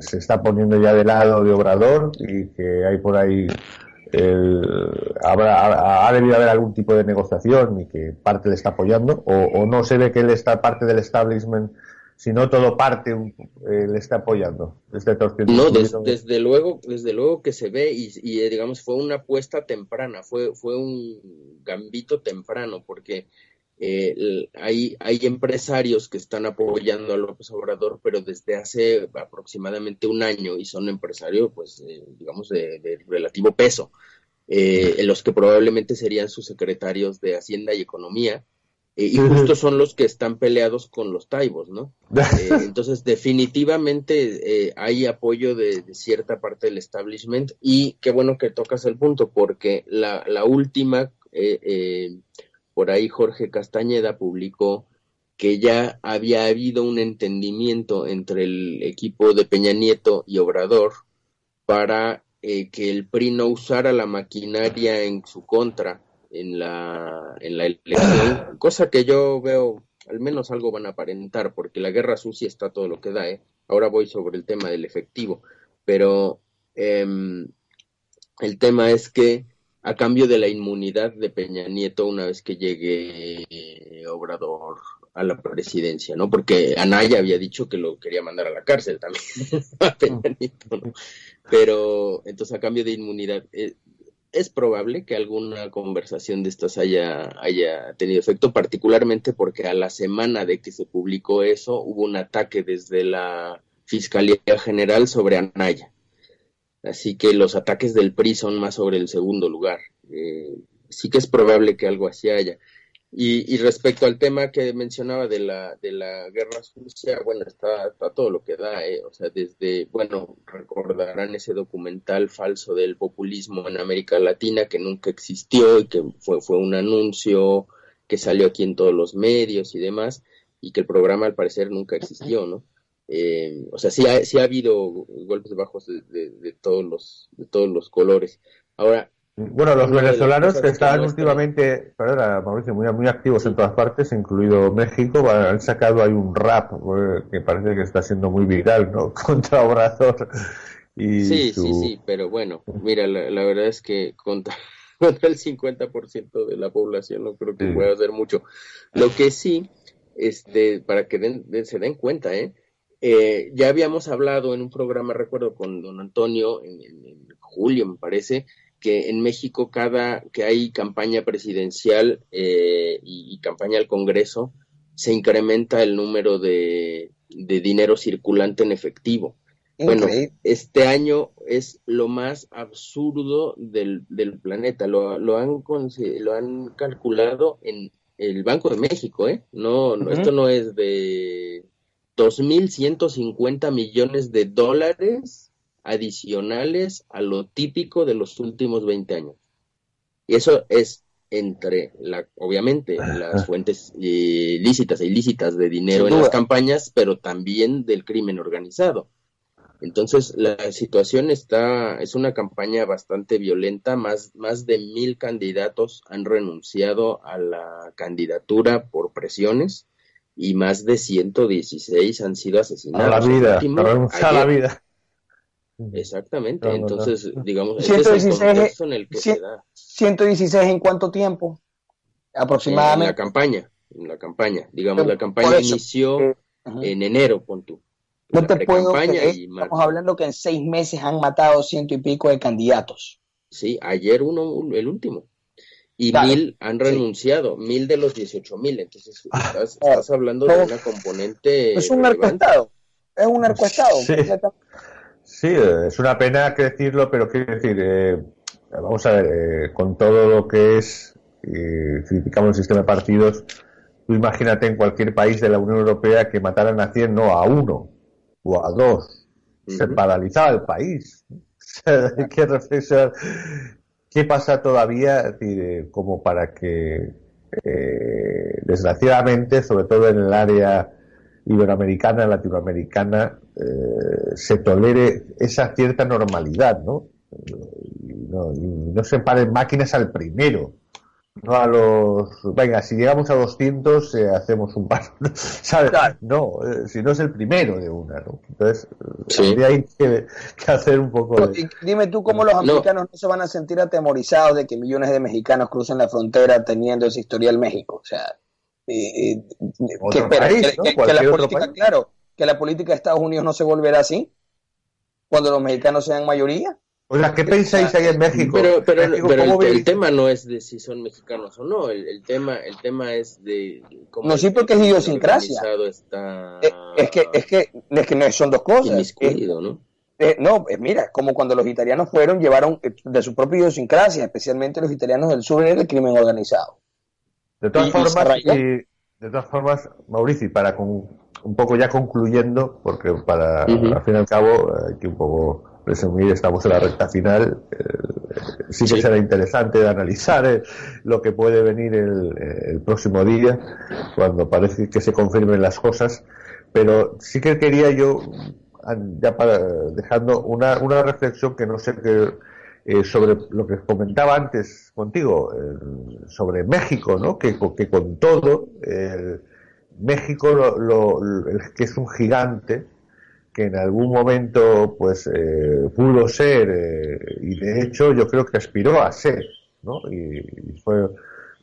se está poniendo ya de lado de Obrador y que hay por ahí habrá, ha, debido haber algún tipo de negociación y que parte le está apoyando o, no se ve que él está parte del establishment sino todo parte eh, le está apoyando. Desde no desde luego desde luego que se ve y, eh, digamos fue una apuesta temprana fue fue un gambito temprano porque eh, hay, hay empresarios que están apoyando a López Obrador, pero desde hace aproximadamente un año y son empresarios, pues, eh, digamos, de, relativo peso, eh, los que probablemente serían sus secretarios de Hacienda y Economía, eh, y justo son los que están peleados con los taibos, ¿no? entonces, definitivamente hay apoyo de, cierta parte del establishment y qué bueno que tocas el punto, porque la, la última por ahí Jorge Castañeda publicó que ya había habido un entendimiento entre el equipo de Peña Nieto y Obrador para eh, que el PRI no usara la maquinaria en su contra en la, en la elección, cosa que yo veo, al menos algo van a aparentar, porque la guerra sucia está todo lo que da, ¿eh? Ahora voy sobre el tema del efectivo, pero em, el tema es que a cambio de la inmunidad de Peña Nieto una vez que llegue eh, Obrador a la presidencia, ¿no? Porque Anaya había dicho que lo quería mandar a la cárcel también a Peña Nieto, ¿no? Pero entonces a cambio de inmunidad, eh, es probable que alguna conversación de estas haya, haya tenido efecto, particularmente porque a la semana de que se publicó eso hubo un ataque desde la Fiscalía General sobre Anaya. Así que los ataques del PRI son más sobre el segundo lugar. Eh, sí que es probable que algo así haya. Y, respecto al tema que mencionaba de la, de la guerra sucia, bueno, está, todo lo que da, ¿eh? o sea, desde, bueno, recordarán ese documental falso del populismo en América Latina que nunca existió y que fue, fue un anuncio que salió aquí en todos los medios y demás, y que el programa al parecer nunca existió, ¿no? Eh, o sea, sí ha, sí ha habido golpes bajos de, de, todos los, de todos los colores. Ahora, bueno, los venezolanos que están últimamente, perdona, Mauricio, muy, muy activos en todas partes, incluido México, han sacado ahí un rap eh, que parece que está siendo muy viral, ¿no? Contra Obrador. Y sí, sí, sí, pero bueno, mira, la, verdad es que contra, contra el 50% de la población no creo que pueda hacer mucho. Lo que sí, este, para que se den cuenta, ¿eh? ¿Eh? ya habíamos hablado en un programa, recuerdo, con don Antonio, en julio, me parece, que en México cada que hay campaña presidencial eh, y, campaña al Congreso se incrementa el número de, dinero circulante en efectivo. Bueno, este año es lo más absurdo del, planeta. Lo, lo, han, lo han calculado en el Banco de México, ¿eh? No, no esto no es de 2.150 millones de dólares adicionales a lo típico de los últimos 20 años. Y eso es entre, la, obviamente, las fuentes eh, lícitas e ilícitas de dinero en las campañas, pero también del crimen organizado. Entonces, la situación está, es una campaña bastante violenta. Más, más de mil candidatos han renunciado a la candidatura por presiones y más de 116 han sido asesinados. A la vida, a la vida. Exactamente, entonces, digamos, 116, en el que se da. 116 en cuánto tiempo? Aproximadamente. En la campaña, en la campaña, digamos, la campaña inició eh, en enero, pon tú. No te puedo creer, estamos hablando que en seis meses han matado ciento y pico de candidatos. Sí, ayer uno, el último. Y mil han renunciado, mil de los 18 mil. Entonces, ah. estás, hablando de una componente. Es un narcoestado. Es un narcoestado. Sí. Sí, es una pena que decirlo, pero quiero decir, eh, vamos a ver, eh, con todo lo que es, eh, criticamos el sistema de partidos, tú imagínate en cualquier país de la Unión Europea que mataran a 100, no a uno o a dos. Se paralizaba el país. Hay que reflexionar qué pasa todavía como para que, desgraciadamente, sobre todo en el área iberoamericana, latinoamericana, eh, se tolere esa cierta normalidad, ¿no? Y no, se paren máquinas al primero, no a los... Venga, si llegamos a 200 eh, hacemos un paso, ¿sabes? No, eh, si no es el primero de una, ¿no? Entonces, hay que, hacer un poco Dime tú cómo los americanos no. se van a sentir atemorizados de que millones de mexicanos crucen la frontera teniendo ese historial México, o sea... que, la política, claro, que la política de Estados Unidos no se volverá así cuando los mexicanos sean mayoría. O sea, ¿qué pensáis ahí en México? Pero, pero, el, tema no es de si son mexicanos o no, el, tema el tema es de cómo No, sí, porque es idiosincrasia. Está eh, es, que, es, que, es que no son dos cosas. ¿no? Eh, no, mira, como cuando los italianos fueron, llevaron eh, de su propia idiosincrasia, especialmente los italianos del sur, en el crimen organizado. De todas formas, de todas formas, Mauricio, para con, un poco ya concluyendo, porque para, al fin y al cabo, hay que un poco resumir, estamos en la recta final. Eh, sí que será interesante de analizar eh, lo que puede venir el, el, próximo día, cuando parece que se confirmen las cosas. Pero sí que quería yo, ya para, dejando una, una reflexión que no sé qué. Eh, sobre lo que comentaba antes contigo, sobre México, ¿no? Que, que con todo, México, lo, que es un gigante, que en algún momento pues eh, pudo ser eh, y de hecho yo creo que aspiró a ser, ¿no? Y, fue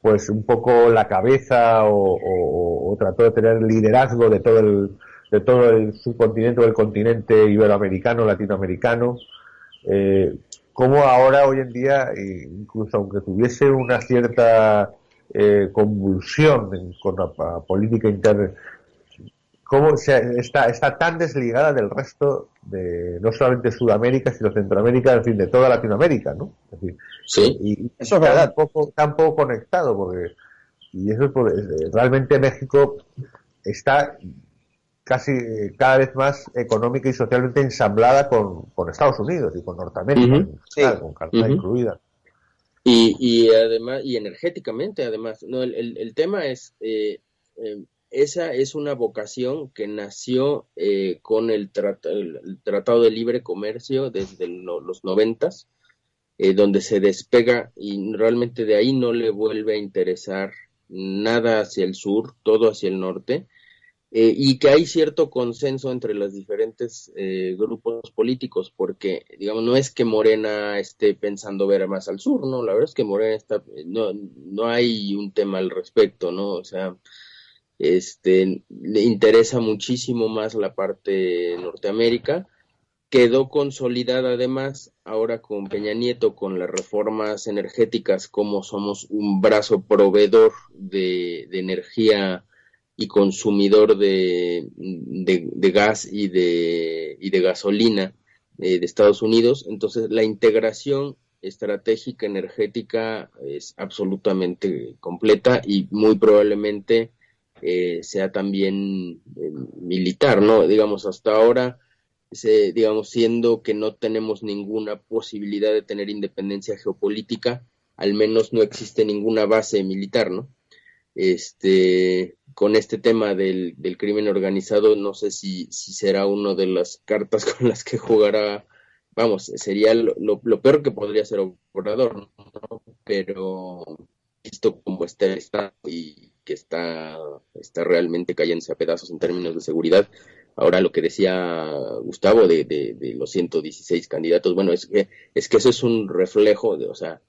pues un poco la cabeza o, trató de tener liderazgo de todo el de todo el subcontinente o el continente iberoamericano, latinoamericano, eh, cómo ahora, hoy en día, incluso aunque tuviese una cierta eh, convulsión con la, política interna, cómo se, está, está tan desligada del resto de no solamente Sudamérica, sino Centroamérica, en fin, de toda Latinoamérica, ¿no? sí, y, eso es verdad. Poco, tan poco conectado, porque y eso es realmente México está casi cada vez más económica y socialmente ensamblada con, con Estados Unidos y con Norteamérica, con Canadá incluida. Y, y además, y energéticamente además, no, el, el, tema es, eh, eh, esa es una vocación que nació eh, con el, el, Tratado de Libre Comercio desde los noventas, donde se despega y realmente de ahí no le vuelve a interesar nada hacia el sur, todo hacia el norte, eh, y que hay cierto consenso entre los diferentes eh, grupos políticos, porque, digamos, no es que Morena esté pensando ver más al sur, ¿no? La verdad es que Morena está, no, no hay un tema al respecto, ¿no? O sea, este, le interesa muchísimo más la parte Norteamérica. Quedó consolidada además ahora con Peña Nieto, con las reformas energéticas, como somos un brazo proveedor de, de energía y consumidor de, de, gas y de, y de gasolina eh, de Estados Unidos. Entonces, la integración estratégica energética es absolutamente completa y muy probablemente eh, sea también eh, militar, ¿no? Digamos, hasta ahora, se, digamos, siendo que no tenemos ninguna posibilidad de tener independencia geopolítica, al menos no existe ninguna base militar, ¿no? Este, con este tema del, del crimen organizado, no sé si, si será una de las cartas con las que jugará, vamos, sería lo, lo, peor que podría ser Obrador, ¿no? pero visto como está el Estado y que está, está realmente cayéndose a pedazos en términos de seguridad, ahora lo que decía Gustavo de, de, de los 116 candidatos, bueno, es que, es que eso es un reflejo de, o sea,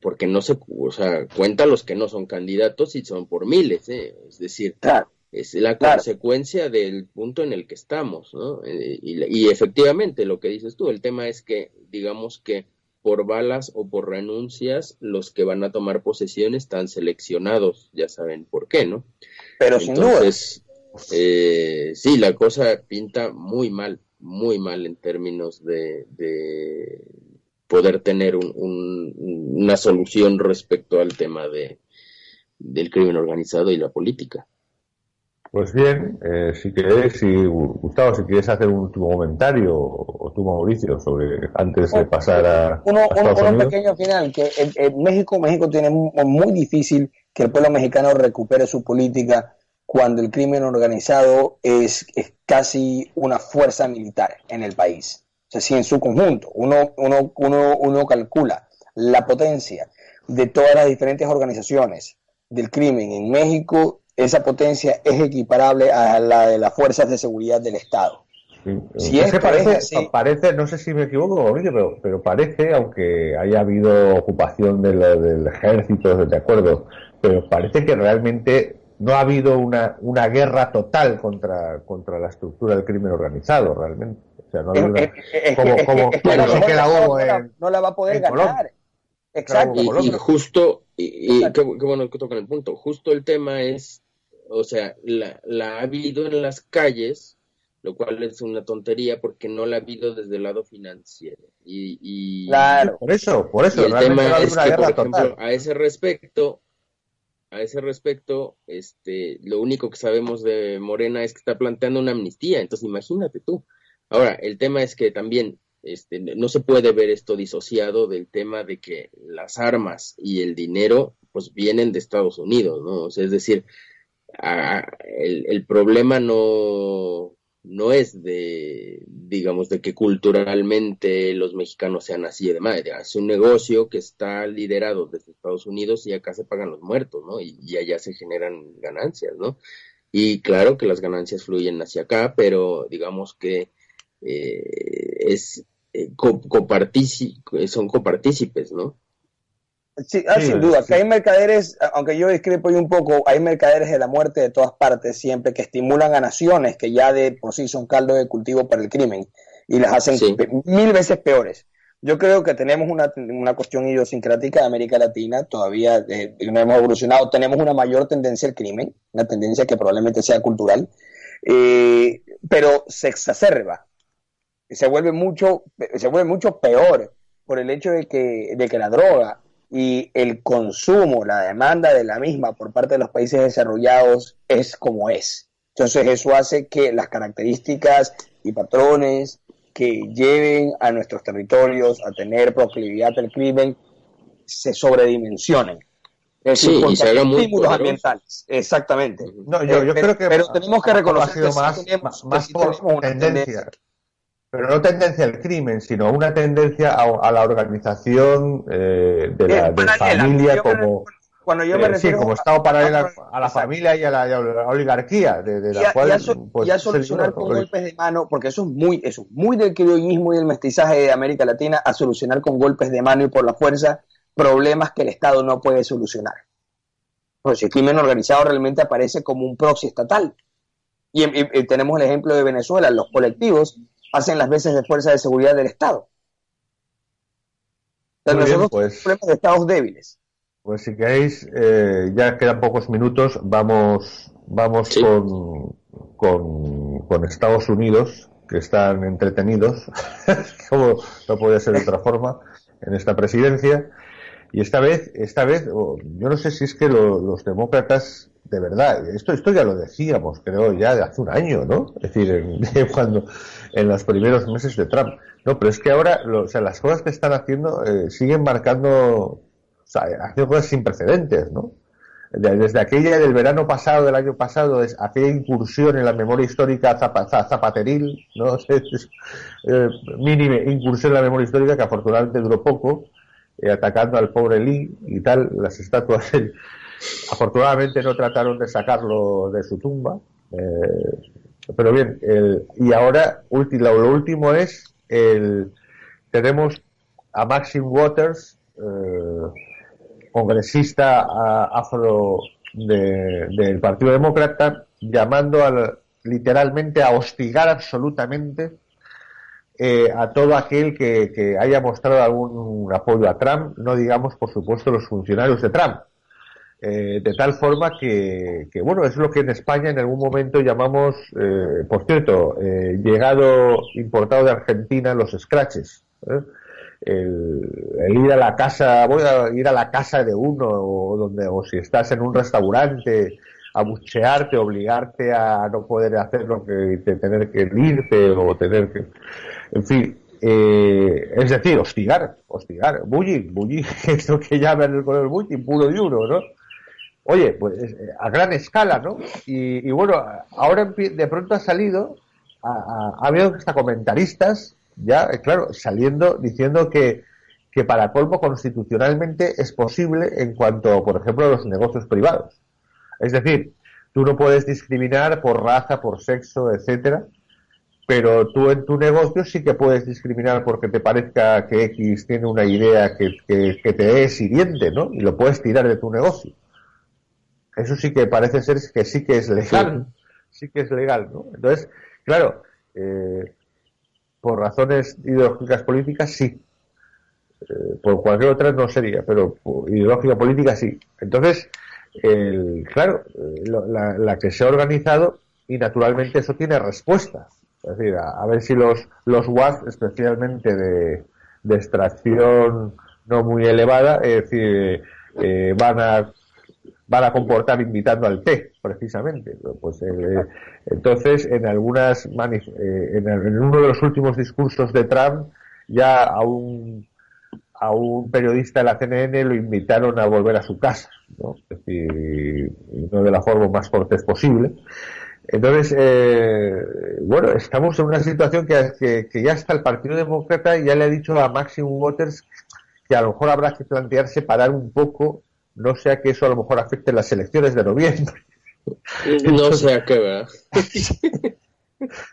porque no se, o sea, cuenta los que no son candidatos y son por miles, ¿eh? es decir, es la consecuencia del punto en el que estamos, ¿no? Eh, y, efectivamente, lo que dices tú, el tema es que, digamos que por balas o por renuncias, los que van a tomar posesión están seleccionados, ya saben por qué, ¿no? Pero Entonces, sin duda. Eh, sí, la cosa pinta muy mal, muy mal en términos de, poder tener una solución respecto al tema de, del crimen organizado y la política. Pues bien, eh, si quieres, si, Gustavo, si quieres hacer un último comentario, o, tú, Mauricio, sobre antes de pasar a. Uno, uno, pequeño final, que en, México, México tiene muy difícil que el pueblo mexicano recupere su política cuando el crimen organizado es, es casi una fuerza militar en el país sea, si en su conjunto uno, uno, uno, uno calcula la potencia de todas las diferentes organizaciones del crimen en México, esa potencia es equiparable a la de las fuerzas de seguridad del Estado. Si es, que parece, parece, no sé si me equivoco, pero, pero parece, aunque haya habido ocupación de del ejército, de acuerdo, pero parece que realmente no ha habido una, una guerra total contra, contra la estructura del crimen organizado, realmente no, la va a poder ganar. Exacto. Y, justo, y, qué, bueno que tocan el punto, justo el tema es, o sea, la, la ha habido en las calles, lo cual es una tontería porque no la ha habido desde el lado financiero. Y, claro, por eso, por eso. el tema es que, por ejemplo, a ese respecto, a ese respecto, este, lo único que sabemos de Morena es que está planteando una amnistía. Entonces, imagínate tú, Ahora, el tema es que también este, no se puede ver esto disociado del tema de que las armas y el dinero pues vienen de Estados Unidos, ¿no? O sea, es decir, el, el, problema no, no es de, digamos, de que culturalmente los mexicanos sean así de madre. Es un negocio que está liderado desde Estados Unidos y acá se pagan los muertos, ¿no? Y, y allá se generan ganancias, ¿no? Y claro que las ganancias fluyen hacia acá, pero digamos que eh, es eh, son copartícipes, ¿no? Sí, ah, sin duda, que hay mercaderes, aunque yo discrepo un poco, hay mercaderes de la muerte de todas partes siempre que estimulan a naciones que ya de por sí son caldo de cultivo para el crimen y las hacen mil veces peores. Yo creo que tenemos una, una cuestión idiosincrática de América Latina, todavía eh, no hemos evolucionado, tenemos una mayor tendencia al crimen, una tendencia que probablemente sea cultural, eh, pero se exacerba, se vuelve mucho, se vuelve mucho peor por el hecho de que, de que la droga y el consumo, la demanda de la misma por parte de los países desarrollados es como es. Entonces eso hace que las características y patrones que lleven a nuestros territorios a tener proclividad al crimen se sobredimensionen. Es sí, y se hagan muy ambientales. Exactamente. No, yo, yo creo que pero tenemos que reconocer que más, tenemos, más, por tendencia. Pero no tendencia al crimen, sino una tendencia a, la organización eh, de la de familia como cuando yo me eh, sí, como Estado paralelo a, la familia y a la, oligarquía, de, la cual. Pues, ya solucionar con golpes de mano, porque eso es muy, eso, muy del criollismo y el mestizaje de América Latina, a solucionar con golpes de mano y por la fuerza problemas que el Estado no puede solucionar. Pues si el crimen organizado realmente aparece como un proxy estatal. Y, tenemos el ejemplo de Venezuela, los colectivos hacen las veces de fuerza de seguridad del Estado. nosotros pues, problemas de estados débiles. Pues si queréis, eh, ya quedan pocos minutos, vamos, vamos con, con, Estados Unidos, que están entretenidos, como no puede ser de otra forma, en esta presidencia. Y esta vez, esta vez, yo no sé si es que los demócratas, de verdad, esto, esto ya lo decíamos, creo, ya de hace un año, ¿no? Es decir, en, cuando, en los primeros meses de Trump. No, pero es que ahora, o sea, las cosas que están haciendo eh, siguen marcando sea, hace cosas sin precedentes, ¿no? Desde aquella del verano pasado, del año pasado, es aquella incursión en la memoria histórica zapateril, ¿no? Eh, mínima incursión en la memoria histórica que afortunadamente duró poco, eh, atacando al pobre Lee y tal, las estatuas. Afortunadamente no trataron de sacarlo de su tumba. Eh, pero bien, y ahora lo, último es el tenemos a Maxim Waters, congresista afro del Partido Demócrata, llamando al, literalmente a hostigar absolutamente eh, a todo aquel que, haya mostrado algún apoyo a Trump, no digamos, por supuesto, los funcionarios de Trump. Eh, de tal forma que, bueno, es lo que en España en algún momento llamamos, eh, por cierto, llegado, importado de Argentina, los scratches el, ir a la casa, voy a ir a la casa de uno o donde, o si estás en un restaurante, a buchearte, obligarte a no poder hacer lo que tener que irte o tener que, en fin, eh, es decir, hostigar, hostigar, bullying, bullying, esto que llaman con el bullying puro y duro, ¿no? Oye, pues a gran escala, ¿no? Y, bueno, ahora de pronto ha salido, ha, ha habido hasta comentaristas ya, eh, claro, saliendo diciendo que, que para colmo constitucionalmente es posible en cuanto, por ejemplo, a los negocios privados. Es decir, tú no puedes discriminar por raza, por sexo, etcétera, pero tú en tu negocio sí que puedes discriminar porque te parezca que X tiene una idea que, que, te es hiriente, ¿no? Y lo puedes tirar de tu negocio. Eso sí que parece ser que sí que es legal. Sí que es legal, ¿no? Entonces, claro, eh, por razones ideológicas políticas sí. Eh, por cualquier otra no sería, pero ideológica política sí. Entonces, el, claro, eh, la, que se ha organizado y naturalmente eso tiene respuesta. Es decir, a, ver si los, los WAS, especialmente de, de extracción no muy elevada, es decir, eh, van a van a comportar invitando al té, precisamente. Pues, eh, entonces, en algunas eh, en, uno de los últimos discursos de Trump, ya a un a un periodista de la CNN lo invitaron a volver a su casa, ¿no? Es decir, no de la forma más cortés posible. Entonces, eh, bueno, estamos en una situación que, que, ya está el Partido Demócrata y ya le ha dicho a Maxim Waters que a lo mejor habrá que plantearse parar un poco no sea que eso a lo mejor afecte las elecciones de noviembre. no sea que, ¿verdad?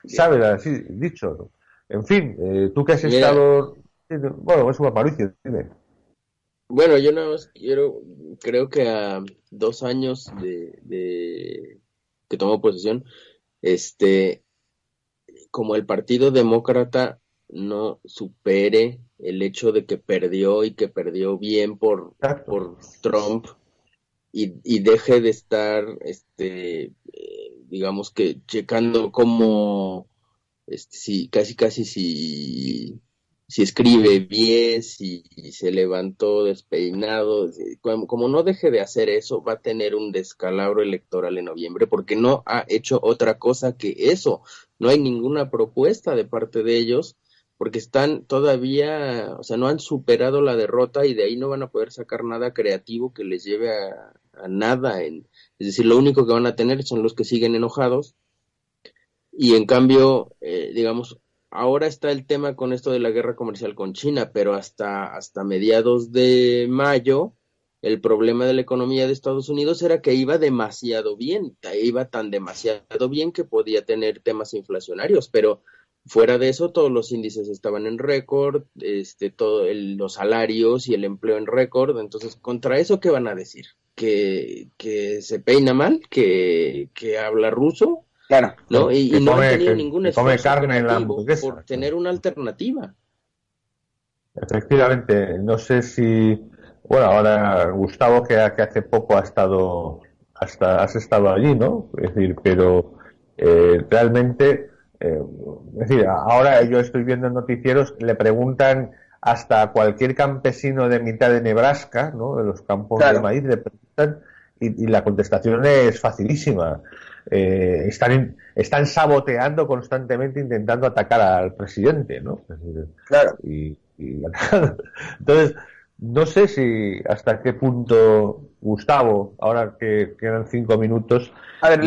¿Sabes? Así dicho. En fin, eh, tú que has estado. Bueno, es un aparicio, dime. Bueno, yo nada más quiero. Creo que a dos años de, de que tomó posesión, este. Como el Partido Demócrata no supere el hecho de que perdió y que perdió bien por, por Trump y, y, deje de estar, este, eh, digamos que checando cómo, este, si, casi casi si si escribe bien, si se levantó despeinado, como, no deje de hacer eso, va a tener un descalabro electoral en noviembre, porque no ha hecho otra cosa que eso. No hay ninguna propuesta de parte de ellos, porque están todavía, o sea, no han superado la derrota y de ahí no van a poder sacar nada creativo que les lleve a, nada. En, es decir, lo único que van a tener son los que siguen enojados. Y en cambio, eh, digamos, ahora está el tema con esto de la guerra comercial con China, pero hasta, hasta mediados de mayo el problema de la economía de Estados Unidos era que iba demasiado bien, iba tan demasiado bien que podía tener temas inflacionarios, pero fuera de eso todos los índices estaban en récord, este, todo los salarios y el empleo en récord, entonces contra eso qué van a decir, que, que se peina mal, que, que habla ruso, Claro. ¿no? Y, no han tenido ningún esfuerzo por tener una alternativa. Efectivamente, no sé si, bueno, ahora Gustavo que, que hace poco ha estado, hasta has estado allí, ¿no? Es decir, pero eh, realmente, eh, es decir, ahora yo estoy viendo en noticieros, le preguntan hasta cualquier campesino de mitad de Nebraska, ¿no? De los campos de maíz, le preguntan y, y la contestación es facilísima eh, están, están saboteando constantemente intentando atacar al presidente, ¿no? Claro. Y, entonces, no sé si hasta qué punto Gustavo, ahora que quedan cinco minutos a ver,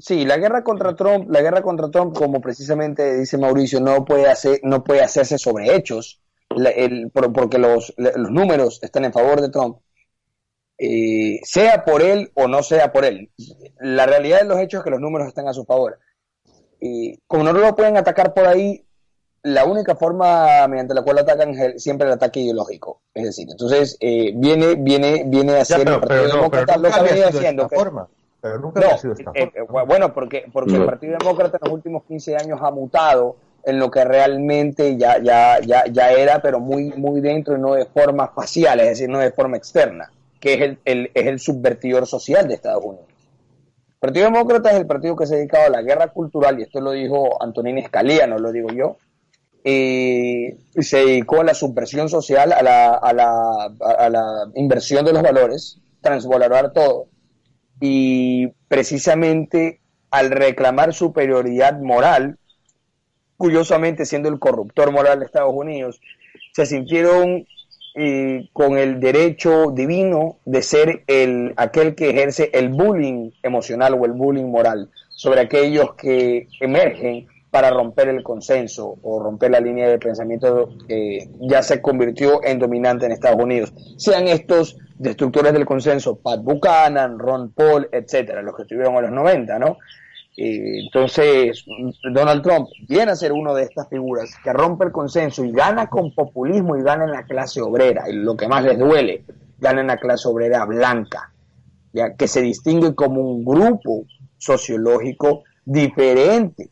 sí, la guerra contra Trump, la guerra contra Trump, como precisamente dice Mauricio, no puede hacer, no puede hacerse sobre hechos, el, porque los, los números están en favor de Trump eh, sea por él o no sea por él. La realidad de los hechos es que los números están a su favor. Y como no lo pueden atacar por ahí, la única forma mediante la cual atacan es siempre el ataque ideológico. Es decir, entonces eh, viene, viene, viene a ser el Partido Demócrata lo que ha venido haciendo. forma. Pero nunca ha sido esta eh, forma. bueno, porque, porque el Partido Demócrata en los últimos 15 años ha mutado en lo que realmente ya, ya, ya, ya era, pero muy, muy dentro y no de forma facial, es decir, no de forma externa que es el, es el subvertidor social de Estados Unidos. El Partido Demócrata es el partido que se ha dedicado a la guerra cultural, y esto lo dijo Antonín Escalía, no lo digo yo, y se dedicó a la subversión social, a la, a la, a la inversión de los valores, transvalorar todo, y precisamente al reclamar superioridad moral, curiosamente siendo el corruptor moral de Estados Unidos, se sintieron con el derecho divino de ser el, aquel que ejerce el bullying emocional o el bullying moral sobre aquellos que emergen para romper el consenso o romper la línea de pensamiento que ya se convirtió en dominante en Estados Unidos. Sean estos destructores del consenso, Pat Buchanan, Ron Paul, etcétera, los que estuvieron en los 90, ¿no? entonces, Donald Trump viene a ser una de estas figuras que rompe el consenso y gana con populismo y gana en la clase obrera, y lo que más les duele, gana en la clase obrera blanca, ya que se distingue como un grupo sociológico diferente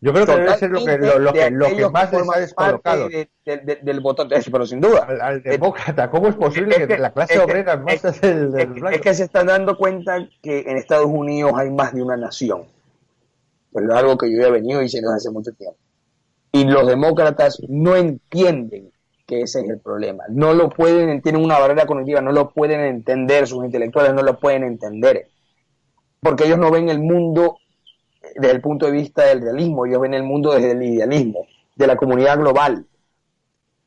yo creo que debe ser lo que, lo, que, lo que más les ha descolocado. del botón, pero sin duda. Al, demócrata, ¿cómo es posible que, la clase obrera más es, el, Es que se están dando cuenta que en Estados Unidos hay más de una nación. Pero es algo que yo he venido diciendo hace mucho tiempo. Y los demócratas no entienden que ese es el problema. No lo pueden, tienen una barrera cognitiva, no lo pueden entender, sus intelectuales no lo pueden entender. Porque ellos no ven el mundo desde el punto de vista del realismo, ellos ven el mundo desde el idealismo, de la comunidad global,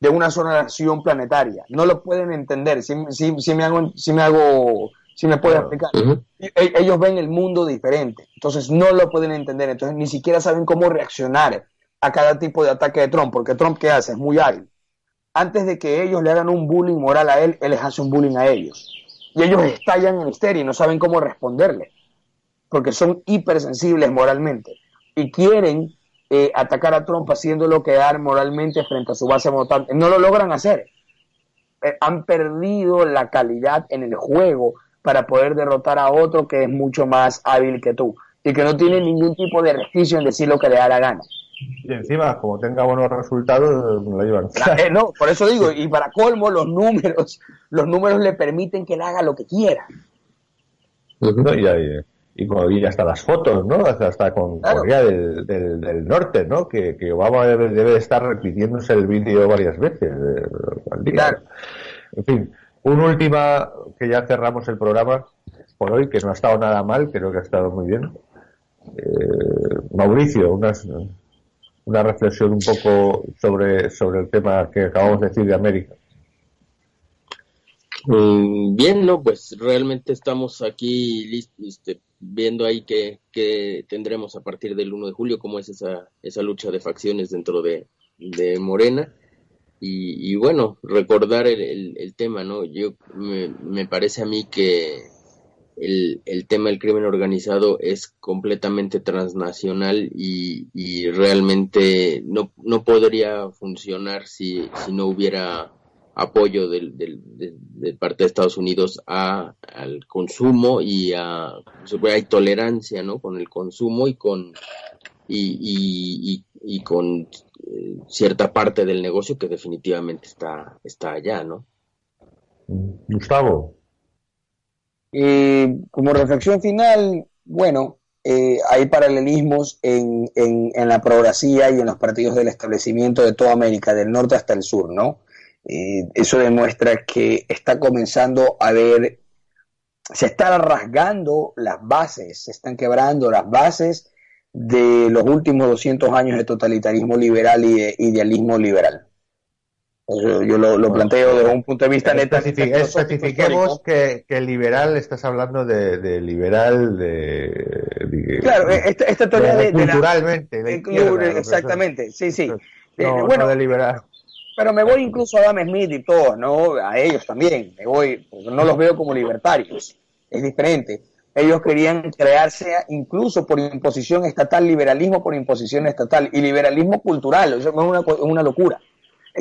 de una sola nación planetaria. No lo pueden entender, si, si, me hago, si me hago, si me puedo explicar. E, ellos ven el mundo diferente, entonces no lo pueden entender, entonces ni siquiera saben cómo reaccionar a cada tipo de ataque de Trump, porque Trump ¿qué hace? Es muy hábil. Antes de que ellos le hagan un bullying moral a él, él les hace un bullying a ellos. Y ellos estallan en histeria y no saben cómo responderle porque son hipersensibles moralmente y quieren eh, atacar a Trump haciéndolo quedar moralmente frente a su base votante. No lo logran hacer. Eh, han perdido la calidad en el juego para poder derrotar a otro que es mucho más hábil que tú y que no tiene ningún tipo de resquicio en decir lo que le da la gana. Y encima, como tenga buenos resultados, lo llevan. Eh, no, por eso digo, y para colmo, los números, los números le permiten que él haga lo que quiera. y, y, hasta las fotos, ¿no? Hasta, con Corea del, del, Norte, ¿no? Que, que Obama debe, debe estar repitiéndose el vídeo varias veces eh, al día. En fin, un última, que ya cerramos el programa por hoy, que no ha estado nada mal, creo que ha estado muy bien. Eh, Mauricio, unas, una reflexión un poco sobre, sobre el tema que acabamos de decir de América. Mm, bien, no, pues realmente estamos aquí este, viendo ahí que, tendremos a partir del 1 de julio, cómo es esa, esa lucha de facciones dentro de, Morena. Y, bueno, recordar el, el, tema, ¿no? Yo me, me parece a mí que el, el, tema del crimen organizado es completamente transnacional y, y realmente no, no, podría funcionar si, si, no hubiera apoyo del, del, de, parte de Estados Unidos a, al consumo y a hay tolerancia ¿no? con el consumo y con y, y, y con eh, cierta parte del negocio que definitivamente está, está allá, ¿no? Gustavo. Eh, como reflexión final, bueno, eh, hay paralelismos en, en, la progresía y en los partidos del establecimiento de toda América, del norte hasta el sur, ¿no? Eh, eso demuestra que está comenzando a haber, se están rasgando las bases, se están quebrando las bases de los últimos 200 años de totalitarismo liberal y de idealismo liberal. Yo lo, planteo desde un punto de vista neta. Especifiquemos que, que liberal estás hablando de, liberal de, claro, esta, esta teoría de, culturalmente. exactamente, sí, sí. Eh, bueno, de liberal. Pero me voy incluso a Adam Smith y todos, ¿no? A ellos también. Me voy, no los veo como libertarios. Es diferente. Ellos querían crearse incluso por imposición estatal, liberalismo por imposición estatal y liberalismo cultural. Eso es una, es una locura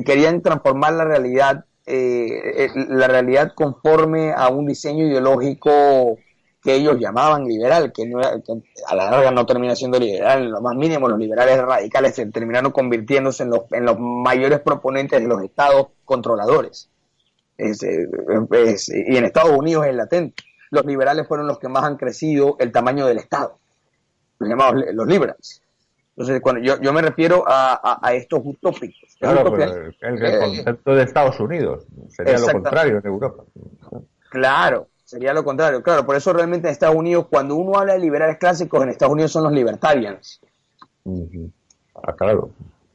querían transformar la realidad, eh, eh, la realidad conforme a un diseño ideológico que ellos llamaban liberal, que, a la larga no termina siendo liberal, en lo más mínimo los liberales radicales se terminaron convirtiéndose en los, en los mayores proponentes de los estados controladores. Eh, y en Estados Unidos es latente. Los liberales fueron los que más han crecido el tamaño del Estado, los llamados los liberales. Entonces, cuando yo, yo me refiero a, a, estos utópicos. Claro, pero el, eh, concepto de Estados Unidos sería lo contrario en Europa. Claro, sería lo contrario. Claro, por eso realmente en Estados Unidos, cuando uno habla de liberales clásicos, en Estados Unidos son los libertarians. Ah, claro.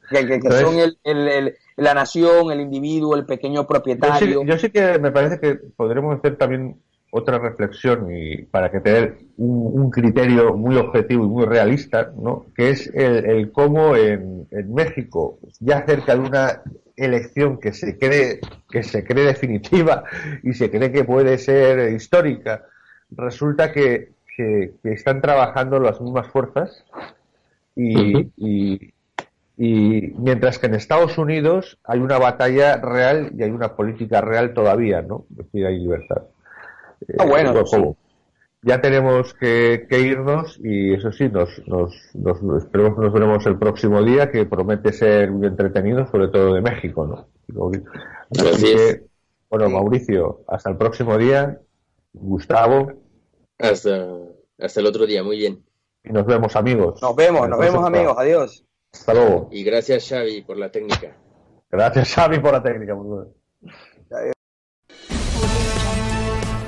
Que, son el, el, la nación, el individuo, el pequeño propietario. Yo sí, que me parece que podremos hacer también otra reflexión y para que tener un, criterio muy objetivo y muy realista, ¿no? que es el, cómo en, México, ya cerca de una elección que se cree que se cree definitiva y se cree que puede ser histórica, resulta que, que, están trabajando las mismas fuerzas y, y, y mientras que en Estados Unidos hay una batalla real y hay una política real todavía, ¿no? Es decir, hay libertad. Ah, bueno, ya tenemos que, irnos y eso sí, nos, nos, esperemos que nos veremos el próximo día, que promete ser muy entretenido, sobre todo de México, ¿no? bueno, Mauricio, hasta el próximo día. Gustavo. Hasta, hasta el otro día, muy bien. Y nos vemos, amigos. Nos vemos, nos vemos, amigos. Adiós. Hasta luego. Y gracias, Xavi, por la técnica. Gracias, Xavi, por la técnica.